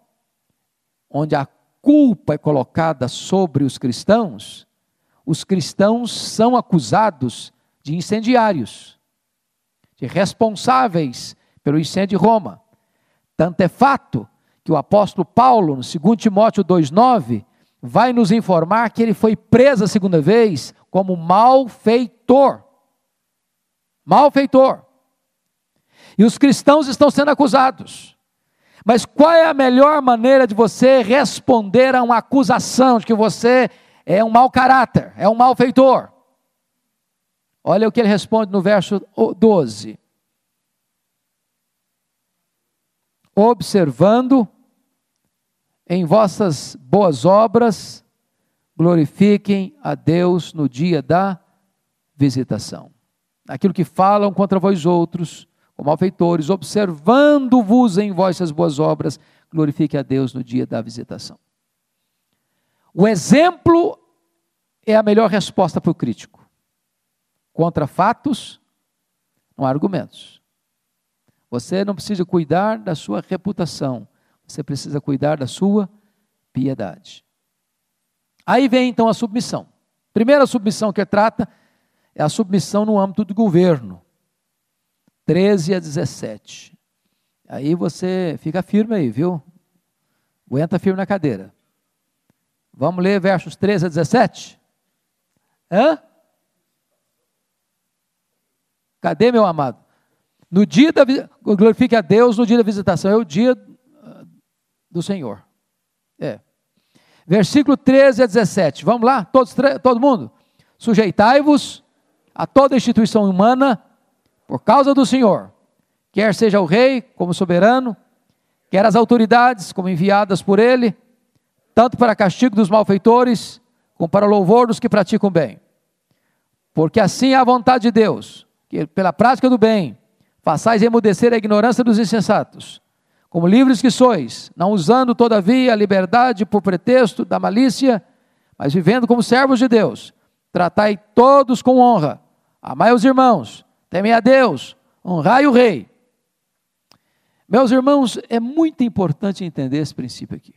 onde a culpa é colocada sobre os cristãos, os cristãos são acusados de incendiários, de responsáveis pelo incêndio de Roma. Tanto é fato que o apóstolo Paulo, no 2 Timóteo 2,9, vai nos informar que ele foi preso a segunda vez como malfeitor. Malfeitor. E os cristãos estão sendo acusados. Mas qual é a melhor maneira de você responder a uma acusação de que você é um mau caráter, é um malfeitor? Olha o que ele responde no verso 12. Observando em vossas boas obras, glorifiquem a Deus no dia da visitação. Aquilo que falam contra vós outros, como malfeitores, observando-vos em vossas boas obras, glorifiquem a Deus no dia da visitação. O exemplo é a melhor resposta para o crítico contra fatos, não há argumentos. Você não precisa cuidar da sua reputação, você precisa cuidar da sua piedade. Aí vem então a submissão. Primeira submissão que trata é a submissão no âmbito do governo. 13 a 17. Aí você fica firme aí, viu? Aguenta firme na cadeira. Vamos ler versos 13 a 17? Hã? Cadê meu amado? No dia da glorifique a Deus no dia da visitação, é o dia ah, do Senhor. É. Versículo 13 a 17. Vamos lá, todos, todo mundo. Sujeitai-vos a toda instituição humana por causa do Senhor, quer seja o rei como soberano, quer as autoridades como enviadas por ele, tanto para castigo dos malfeitores, como para louvor dos que praticam bem. Porque assim é a vontade de Deus que pela prática do bem façais emudecer a ignorância dos insensatos, como livres que sois, não usando todavia a liberdade por pretexto da malícia, mas vivendo como servos de Deus, tratai todos com honra, amai os irmãos, temei a Deus, honrai o rei. Meus irmãos, é muito importante entender esse princípio aqui.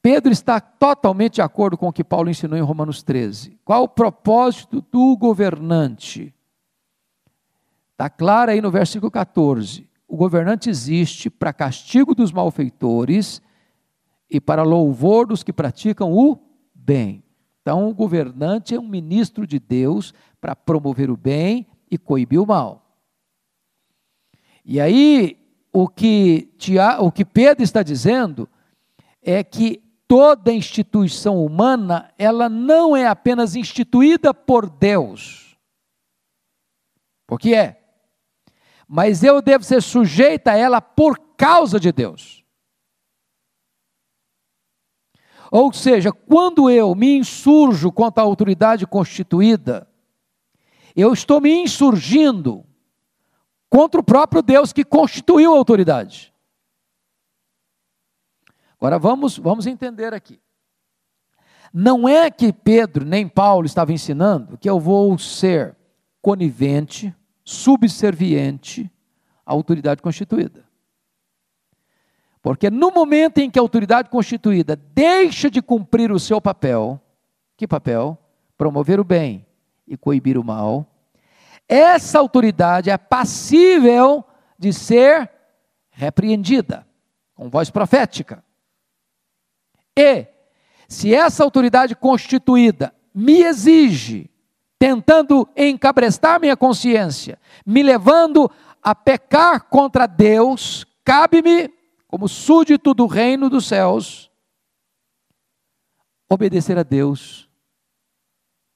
Pedro está totalmente de acordo com o que Paulo ensinou em Romanos 13. Qual o propósito do governante? Está claro aí no versículo 14. O governante existe para castigo dos malfeitores e para louvor dos que praticam o bem. Então, o governante é um ministro de Deus para promover o bem e coibir o mal. E aí, o que, o que Pedro está dizendo é que toda instituição humana, ela não é apenas instituída por Deus, porque é, mas eu devo ser sujeita a ela por causa de Deus. Ou seja, quando eu me insurjo contra a autoridade constituída, eu estou me insurgindo contra o próprio Deus que constituiu a autoridade. Agora vamos, vamos entender aqui. Não é que Pedro nem Paulo estavam ensinando que eu vou ser conivente, subserviente à autoridade constituída. Porque no momento em que a autoridade constituída deixa de cumprir o seu papel, que papel? Promover o bem e coibir o mal, essa autoridade é passível de ser repreendida com voz profética. E, se essa autoridade constituída me exige tentando encabrestar minha consciência, me levando a pecar contra Deus, cabe-me, como súdito do reino dos céus, obedecer a Deus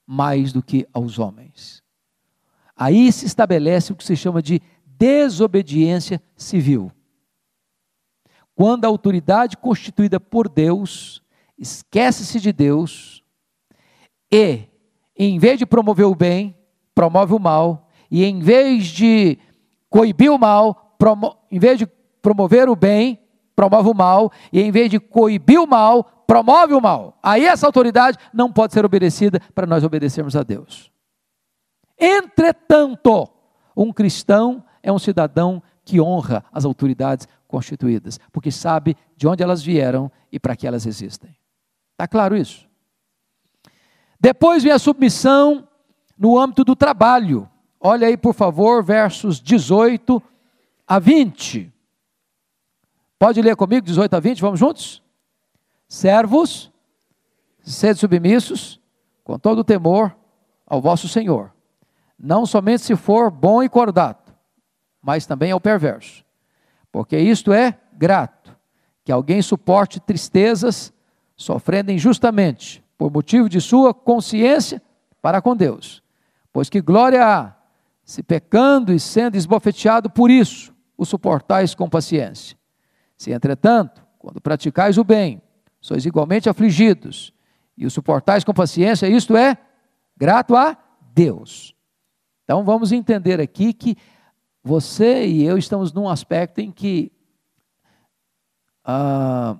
mais do que aos homens. Aí se estabelece o que se chama de desobediência civil. Quando a autoridade constituída por Deus esquece-se de Deus e, em vez de promover o bem, promove o mal, e em vez de coibir o mal, em vez de promover o bem, promove o mal, e em vez de coibir o mal, promove o mal. Aí essa autoridade não pode ser obedecida para nós obedecermos a Deus. Entretanto, um cristão é um cidadão que honra as autoridades constituídas, porque sabe de onde elas vieram e para que elas existem. Está claro isso? Depois vem a submissão no âmbito do trabalho. Olha aí, por favor, versos 18 a 20. Pode ler comigo, 18 a 20, vamos juntos? Servos, sede submissos, com todo o temor ao vosso Senhor, não somente se for bom e cordato, mas também ao perverso, porque isto é grato, que alguém suporte tristezas, sofrendo injustamente, por motivo de sua consciência para com Deus. Pois que glória há, se pecando e sendo esbofeteado por isso, o suportais com paciência. Se, entretanto, quando praticais o bem, sois igualmente afligidos e o suportais com paciência, isto é grato a Deus. Então vamos entender aqui que você e eu estamos num aspecto em que a,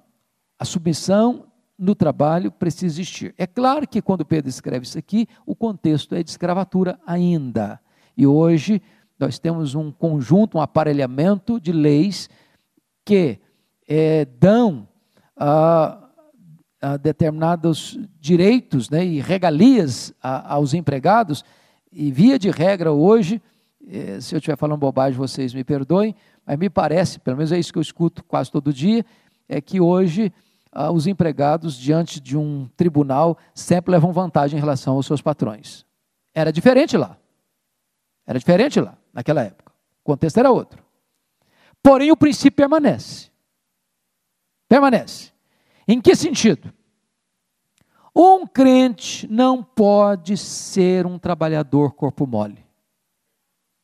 a submissão no trabalho precisa existir. É claro que quando Pedro escreve isso aqui, o contexto é de escravatura ainda. E hoje nós temos um conjunto, um aparelhamento de leis que é, dão a, a determinados direitos né, e regalias a, aos empregados, e via de regra hoje, eh, se eu estiver falando bobagem, vocês me perdoem, mas me parece, pelo menos é isso que eu escuto quase todo dia, é que hoje ah, os empregados, diante de um tribunal, sempre levam vantagem em relação aos seus patrões. Era diferente lá. Era diferente lá, naquela época. O contexto era outro. Porém, o princípio permanece. Permanece. Em que sentido? Um crente não pode ser um trabalhador corpo mole.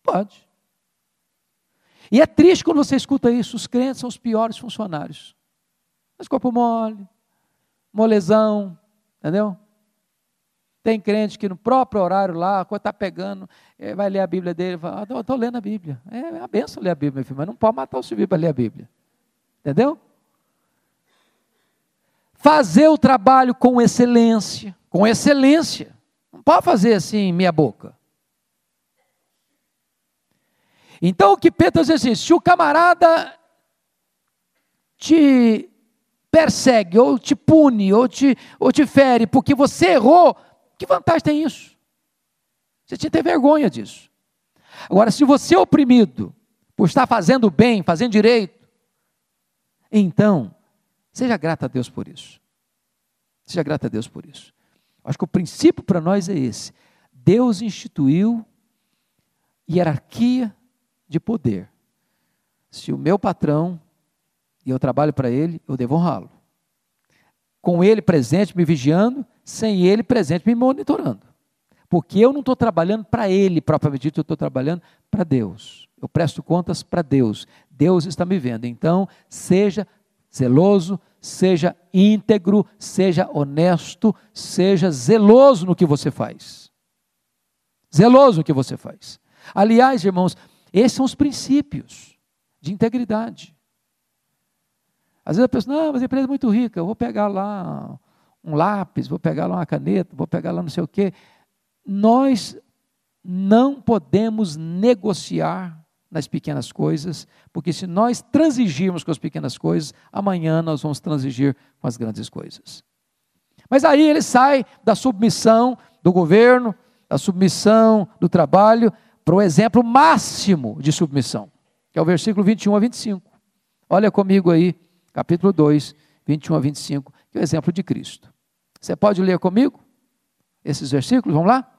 Pode. E é triste quando você escuta isso, os crentes são os piores funcionários. Mas corpo mole, molezão, entendeu? Tem crente que no próprio horário lá, quando está pegando, eh, vai ler a Bíblia dele, fala, ah, estou lendo a Bíblia. É, é a benção ler a Bíblia, meu filho, mas não pode matar o civil para ler a Bíblia. Entendeu? Fazer o trabalho com excelência, com excelência. Não pode fazer assim, meia boca. Então o que Pedro diz assim, se o camarada te persegue, ou te pune, ou te, ou te fere, porque você errou, que vantagem tem isso? Você tinha que ter vergonha disso. Agora, se você é oprimido por estar fazendo bem, fazendo direito, então Seja grato a Deus por isso. Seja grato a Deus por isso. Acho que o princípio para nós é esse. Deus instituiu hierarquia de poder. Se o meu patrão e eu trabalho para ele, eu devo honrá-lo. Com ele presente me vigiando, sem ele presente me monitorando. Porque eu não estou trabalhando para ele propriamente dito, eu estou trabalhando para Deus. Eu presto contas para Deus. Deus está me vendo. Então, seja zeloso, seja íntegro, seja honesto, seja zeloso no que você faz. Zeloso no que você faz. Aliás, irmãos, esses são os princípios de integridade. Às vezes a pessoa, não, mas a empresa é muito rica, eu vou pegar lá um lápis, vou pegar lá uma caneta, vou pegar lá não sei o quê. Nós não podemos negociar nas pequenas coisas, porque se nós transigirmos com as pequenas coisas, amanhã nós vamos transigir com as grandes coisas. Mas aí ele sai da submissão do governo, da submissão do trabalho, para o exemplo máximo de submissão, que é o versículo 21 a 25. Olha comigo aí, capítulo 2, 21 a 25, que é o exemplo de Cristo. Você pode ler comigo esses versículos? Vamos lá?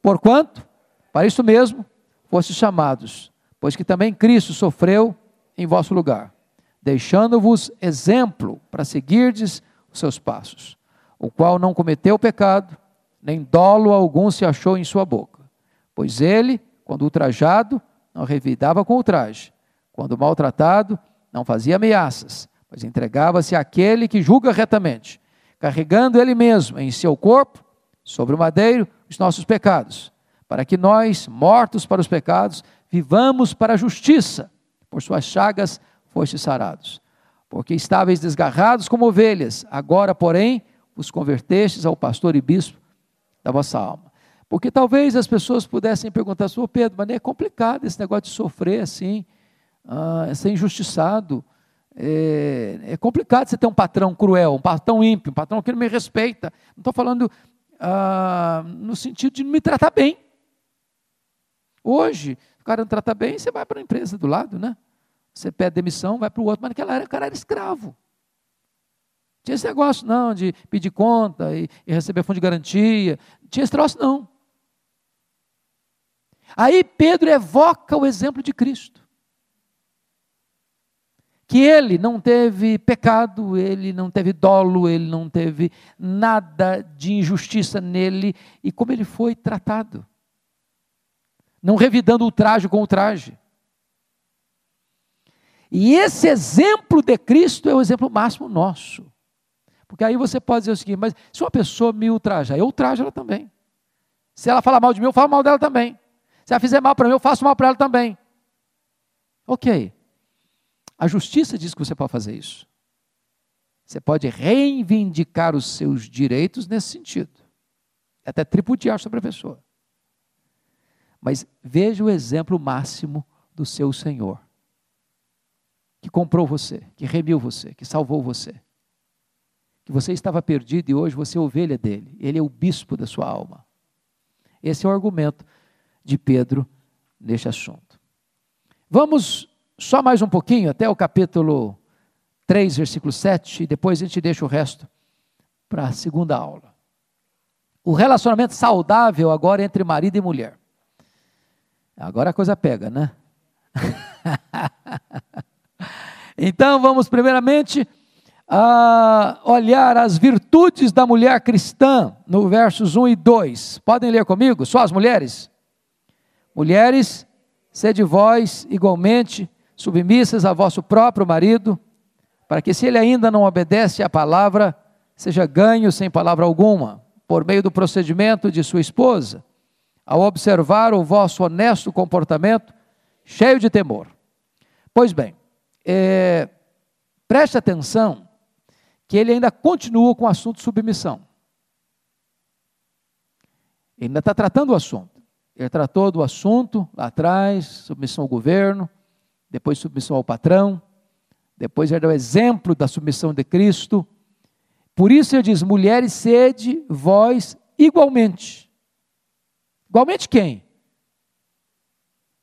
Porquanto, para isso mesmo, fostes chamados, pois que também Cristo sofreu em vosso lugar, deixando-vos exemplo para seguirdes os seus passos, o qual não cometeu pecado, nem dolo algum se achou em sua boca, pois ele, quando ultrajado, não revidava com ultraje, quando maltratado, não fazia ameaças, mas entregava-se àquele que julga retamente, carregando ele mesmo em seu corpo, sobre o madeiro, os nossos pecados, para que nós, mortos para os pecados, vivamos para a justiça. Por suas chagas fostes sarados. Porque estáveis desgarrados como ovelhas, agora, porém, os convertestes ao pastor e bispo da vossa alma. Porque talvez as pessoas pudessem perguntar, Senhor Pedro, mas é complicado esse negócio de sofrer assim, ah, ser injustiçado. É, é, complicado você ter um patrão cruel, um patrão ímpio, um patrão que não me respeita. Não estou falando ah, no sentido de me tratar bem. Hoje, o cara não trata bem, você vai para a empresa do lado, né? Você pede demissão, vai para o outro, mas naquela era o cara era escravo. Tinha esse negócio não, de pedir conta e, e receber fundo de garantia. Tinha esse troço não. Aí Pedro evoca o exemplo de Cristo. Que ele não teve pecado, ele não teve dolo, ele não teve nada de injustiça nele, e como ele foi tratado. Não revidando o traje com o traje. E esse exemplo de Cristo é o exemplo máximo nosso. Porque aí você pode dizer o seguinte: mas se uma pessoa me ultrajar, eu ultrajo ela também. Se ela falar mal de mim, eu falo mal dela também. Se ela fizer mal para mim, eu faço mal para ela também. Ok. A justiça diz que você pode fazer isso. Você pode reivindicar os seus direitos nesse sentido. Até tripudiar sobre a pessoa. Mas veja o exemplo máximo do seu Senhor, que comprou você, que remiu você, que salvou você. Que você estava perdido e hoje você é ovelha dele. Ele é o bispo da sua alma. Esse é o argumento de Pedro neste assunto. Vamos só mais um pouquinho até o capítulo 3, versículo 7, e depois a gente deixa o resto para a segunda aula. O relacionamento saudável agora entre marido e mulher. Agora a coisa pega, né? (laughs) então vamos primeiramente a olhar as virtudes da mulher cristã no versos 1 e 2. Podem ler comigo? Só as mulheres? Mulheres, sede vós igualmente submissas a vosso próprio marido, para que se ele ainda não obedece à palavra, seja ganho sem palavra alguma, por meio do procedimento de sua esposa, ao observar o vosso honesto comportamento, cheio de temor. Pois bem, é, preste atenção que ele ainda continua com o assunto submissão. Ele ainda está tratando o assunto. Ele tratou do assunto lá atrás, submissão ao governo, depois submissão ao patrão, depois ele deu o exemplo da submissão de Cristo. Por isso ele diz: mulheres, sede vós igualmente. Igualmente quem?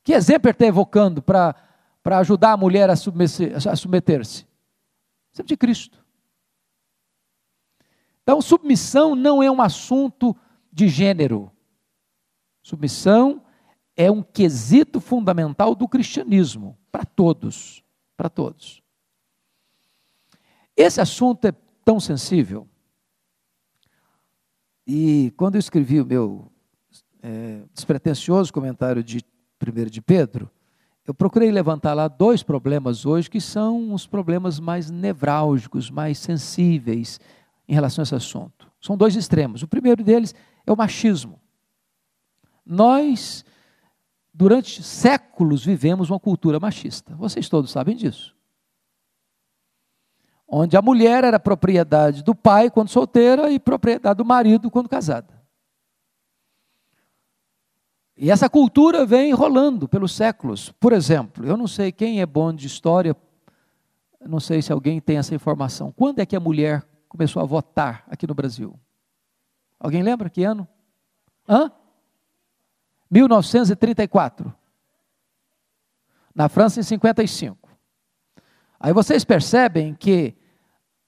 Que exemplo ele está evocando para ajudar a mulher a submeter-se? Sempre de Cristo. Então, submissão não é um assunto de gênero. Submissão é um quesito fundamental do cristianismo, para todos, para todos. Esse assunto é tão sensível. E quando eu escrevi o meu é, despretensioso comentário de 1 de Pedro, eu procurei levantar lá dois problemas hoje que são os problemas mais nevrálgicos, mais sensíveis, em relação a esse assunto. São dois extremos. O primeiro deles é o machismo. Nós, durante séculos, vivemos uma cultura machista. Vocês todos sabem disso. Onde a mulher era propriedade do pai quando solteira e propriedade do marido quando casada. E essa cultura vem rolando pelos séculos. Por exemplo, eu não sei quem é bom de história, não sei se alguém tem essa informação. Quando é que a mulher começou a votar aqui no Brasil? Alguém lembra que ano? Hã? 1934. Na França, em 55. Aí vocês percebem que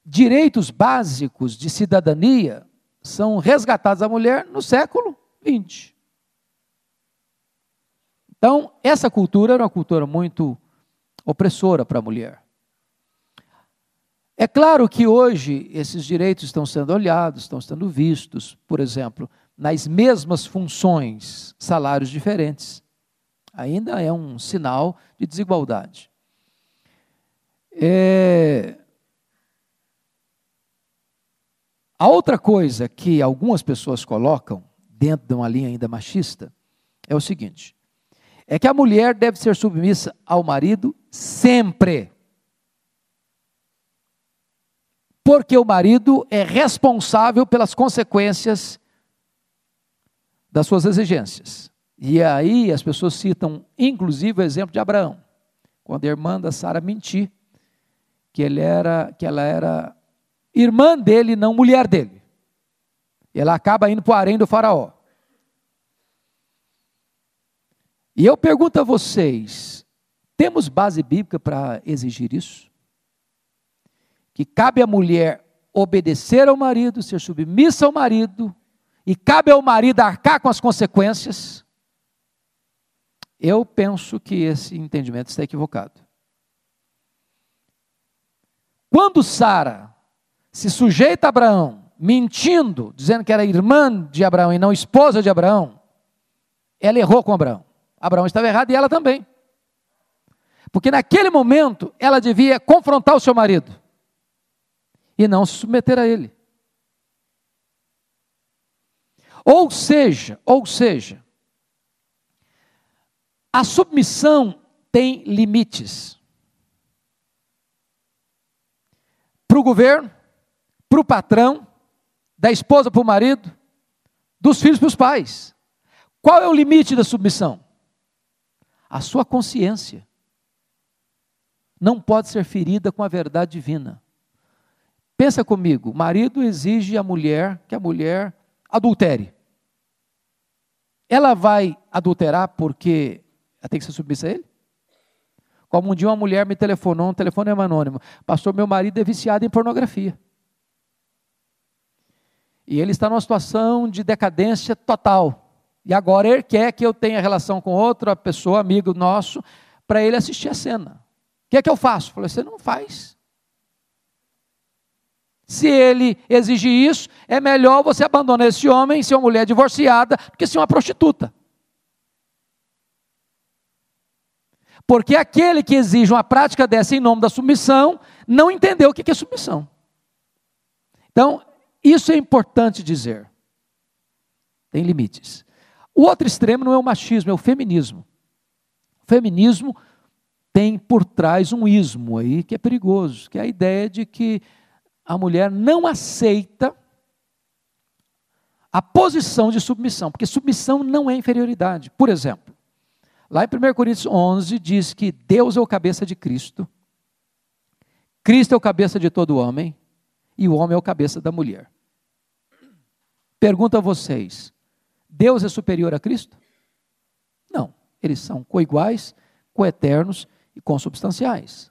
direitos básicos de cidadania são resgatados à mulher no século 20. Então, essa cultura era uma cultura muito opressora para a mulher. É claro que hoje esses direitos estão sendo olhados, estão sendo vistos, por exemplo, nas mesmas funções, salários diferentes. Ainda é um sinal de desigualdade. É... A outra coisa que algumas pessoas colocam, dentro de uma linha ainda machista, é o seguinte: é que a mulher deve ser submissa ao marido sempre. Porque o marido é responsável pelas consequências das suas exigências. E aí as pessoas citam, inclusive, o exemplo de Abraão, quando a irmã da Sara mentiu que ele era, que ela era irmã dele, não mulher dele. E ela acaba indo para o harém do faraó. E eu pergunto a vocês: temos base bíblica para exigir isso? Que cabe à mulher obedecer ao marido, ser submissa ao marido, e cabe ao marido arcar com as consequências? Eu penso que esse entendimento está equivocado. Quando Sara se sujeita a Abraão, mentindo, dizendo que era irmã de Abraão e não esposa de Abraão, ela errou com Abraão. Abraão estava errado e ela também. Porque naquele momento ela devia confrontar o seu marido e não se submeter a ele. Ou seja, ou seja, a submissão tem limites. Para o governo, para o patrão, da esposa para o marido, dos filhos para os pais. Qual é o limite da submissão? A sua consciência não pode ser ferida com a verdade divina. Pensa comigo, marido exige a mulher que a mulher adultere. Ela vai adulterar porque ela tem que ser submissa a ele? Como um dia uma mulher me telefonou, um telefone é anônimo. Pastor, meu marido é viciado em pornografia. E ele está numa situação de decadência total. E agora ele quer que eu tenha relação com outra pessoa, amigo nosso, para ele assistir a cena. O que é que eu faço? Eu falei, você não faz. Se ele exigir isso, é melhor você abandonar esse homem, ser uma mulher divorciada, do que ser uma prostituta. Porque aquele que exige uma prática dessa em nome da submissão, não entendeu o que é submissão. Então, isso é importante dizer. Tem limites. O outro extremo não é o machismo, é o feminismo. O feminismo tem por trás um ismo aí que é perigoso, que é a ideia de que a mulher não aceita a posição de submissão, porque submissão não é inferioridade. Por exemplo, lá em 1 Coríntios 11 diz que Deus é o cabeça de Cristo, Cristo é o cabeça de todo homem e o homem é o cabeça da mulher. Pergunto a vocês: Deus é superior a Cristo? Não, eles são coiguais, coeternos e consubstanciais.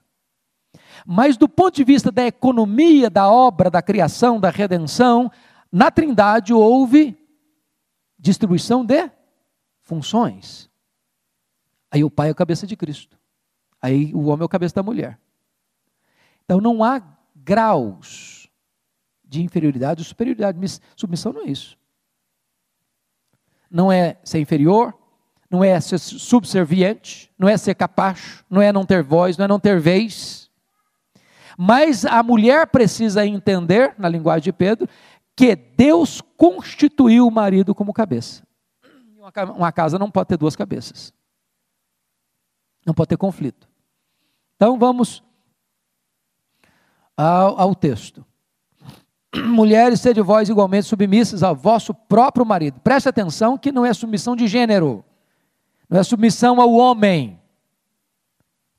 Mas do ponto de vista da economia da obra, da criação, da redenção, na Trindade houve distribuição de funções. Aí o pai é o cabeça de Cristo. Aí o homem é o cabeça da mulher. Então não há graus de inferioridade ou superioridade. Submissão não é isso não é ser inferior, não é ser subserviente, não é ser capaz, não é não ter voz, não é não ter vez. Mas a mulher precisa entender, na linguagem de Pedro, que Deus constituiu o marido como cabeça. Uma casa não pode ter duas cabeças. Não pode ter conflito. Então vamos ao, ao texto. (clears throat) Mulheres, sede vós igualmente submissas ao vosso próprio marido. Preste atenção que não é submissão de gênero, não é submissão ao homem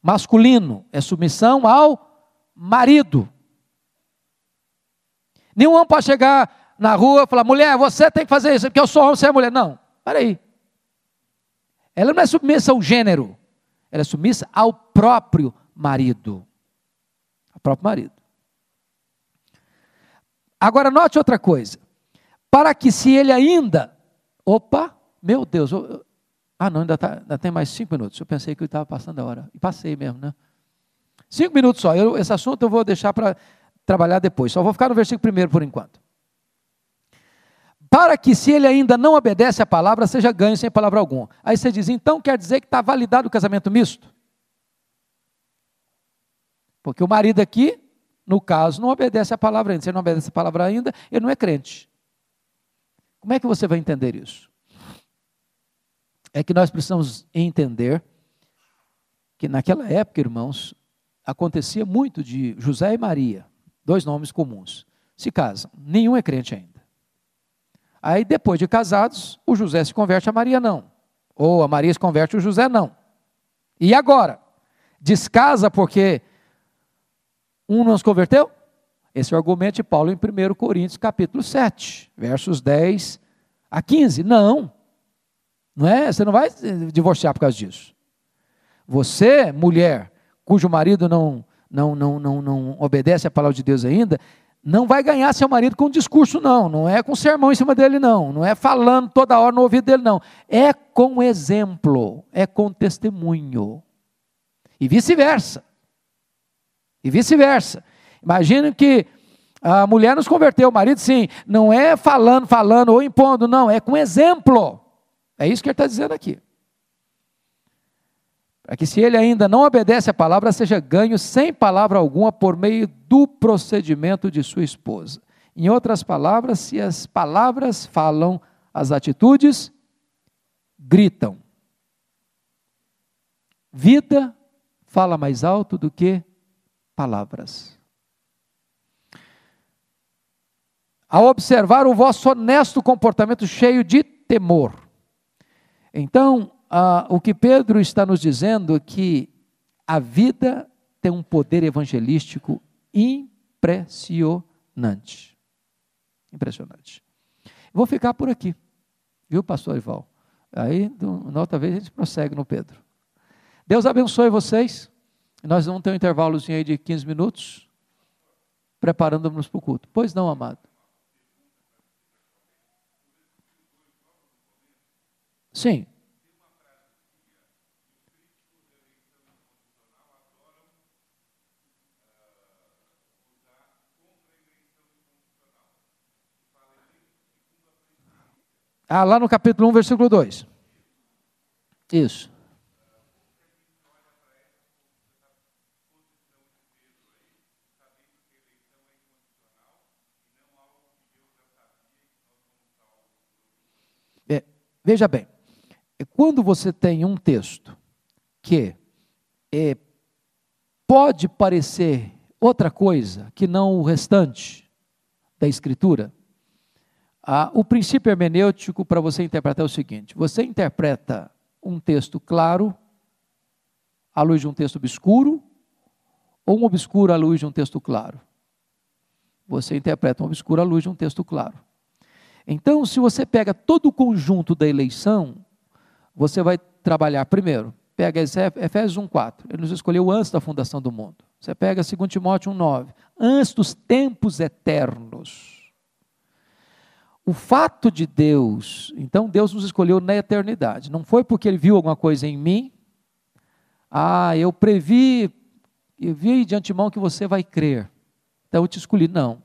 masculino, é submissão ao marido. Nenhum homem pode chegar na rua e falar: mulher, você tem que fazer isso, porque eu sou homem, você é mulher. Não, peraí. Ela não é submissa ao gênero, ela é submissa ao próprio marido. Ao próprio marido. Agora, note outra coisa. Para que se ele ainda. Opa, meu Deus, Ah, não, ainda, tá, ainda tem mais cinco minutos. Eu pensei que eu estava passando a hora. E passei mesmo, né? Cinco minutos só. Eu, esse assunto eu vou deixar para trabalhar depois. Só vou ficar no versículo primeiro por enquanto. Para que, se ele ainda não obedece à palavra, seja ganho sem palavra alguma. Aí você diz, então quer dizer que está validado o casamento misto? Porque o marido aqui, no caso, não obedece à palavra ainda. Se ele não obedece à palavra ainda, ele não é crente. Como é que você vai entender isso? É que nós precisamos entender que naquela época, irmãos, acontecia muito de José e Maria, dois nomes comuns, se casam. Nenhum é crente ainda. Aí, depois de casados, o José se converte, a Maria não. Ou a Maria se converte, o José não. E agora? Descasa porque um não se converteu? Esse é o argumento de Paulo em 1 Coríntios, capítulo 7, versos 10 a 15. Não. Não é? Você não vai divorciar por causa disso. Você, mulher, cujo marido não, não, não, não, não obedece à palavra de Deus ainda, não vai ganhar seu marido com discurso, não. Não é com sermão em cima dele, não. Não é falando toda hora no ouvido dele, não. É com exemplo, é com testemunho. E vice-versa. E vice-versa. Imagine que a mulher nos converteu, o marido sim. Não é falando, falando ou impondo, não. É com exemplo. É isso que ele está dizendo aqui para que se ele ainda não obedece à palavra, seja ganho sem palavra alguma por meio do procedimento de sua esposa. Em outras palavras, se as palavras falam, as atitudes gritam. Vida fala mais alto do que palavras. Ao observar o vosso honesto comportamento cheio de temor. Então, ah, o que Pedro está nos dizendo é que a vida tem um poder evangelístico impressionante. Impressionante. Vou ficar por aqui, viu, pastor Ival? Aí, na outra vez, a gente prossegue no Pedro. Deus abençoe vocês. Nós vamos ter um intervalozinho aí de 15 minutos, preparando-nos para o culto. Pois não, amado. Sim. Ah, lá no capítulo 1, versículo 2. Isso. É, veja bem, quando você tem um texto que é, pode parecer outra coisa que não o restante da Escritura, ah, o princípio hermenêutico para você interpretar é o seguinte: você interpreta um texto claro à luz de um texto obscuro, ou um obscuro à luz de um texto claro? Você interpreta um obscuro à luz de um texto claro. Então, se você pega todo o conjunto da eleição, você vai trabalhar primeiro. Pega Efésios 1,4. Ele nos escolheu antes da fundação do mundo. Você pega 2 Timóteo 1,9. Antes dos tempos eternos o fato de Deus, então Deus nos escolheu na eternidade, não foi porque Ele viu alguma coisa em mim, ah, eu previ, eu vi de antemão que você vai crer, então eu te escolhi. Não,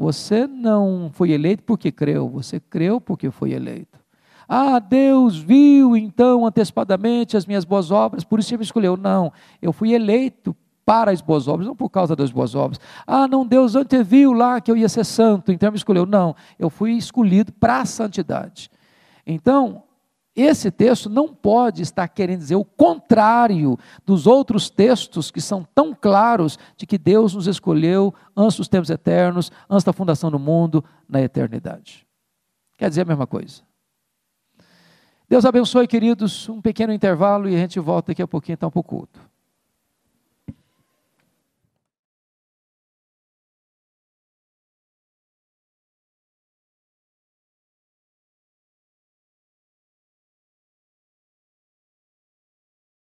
você não foi eleito porque creu, você creu porque foi eleito. Ah, Deus viu então antecipadamente as minhas boas obras, por isso Ele me escolheu. Não, eu fui eleito para as boas obras, não por causa das boas obras. Ah, não, Deus anteviu lá que eu ia ser santo, então me escolheu. Não, eu fui escolhido para a santidade. Então, esse texto não pode estar querendo dizer o contrário dos outros textos que são tão claros de que Deus nos escolheu antes dos tempos eternos, antes da fundação do mundo, na eternidade. Quer dizer a mesma coisa. Deus abençoe, queridos. Um pequeno intervalo e a gente volta daqui a pouquinho então para o culto.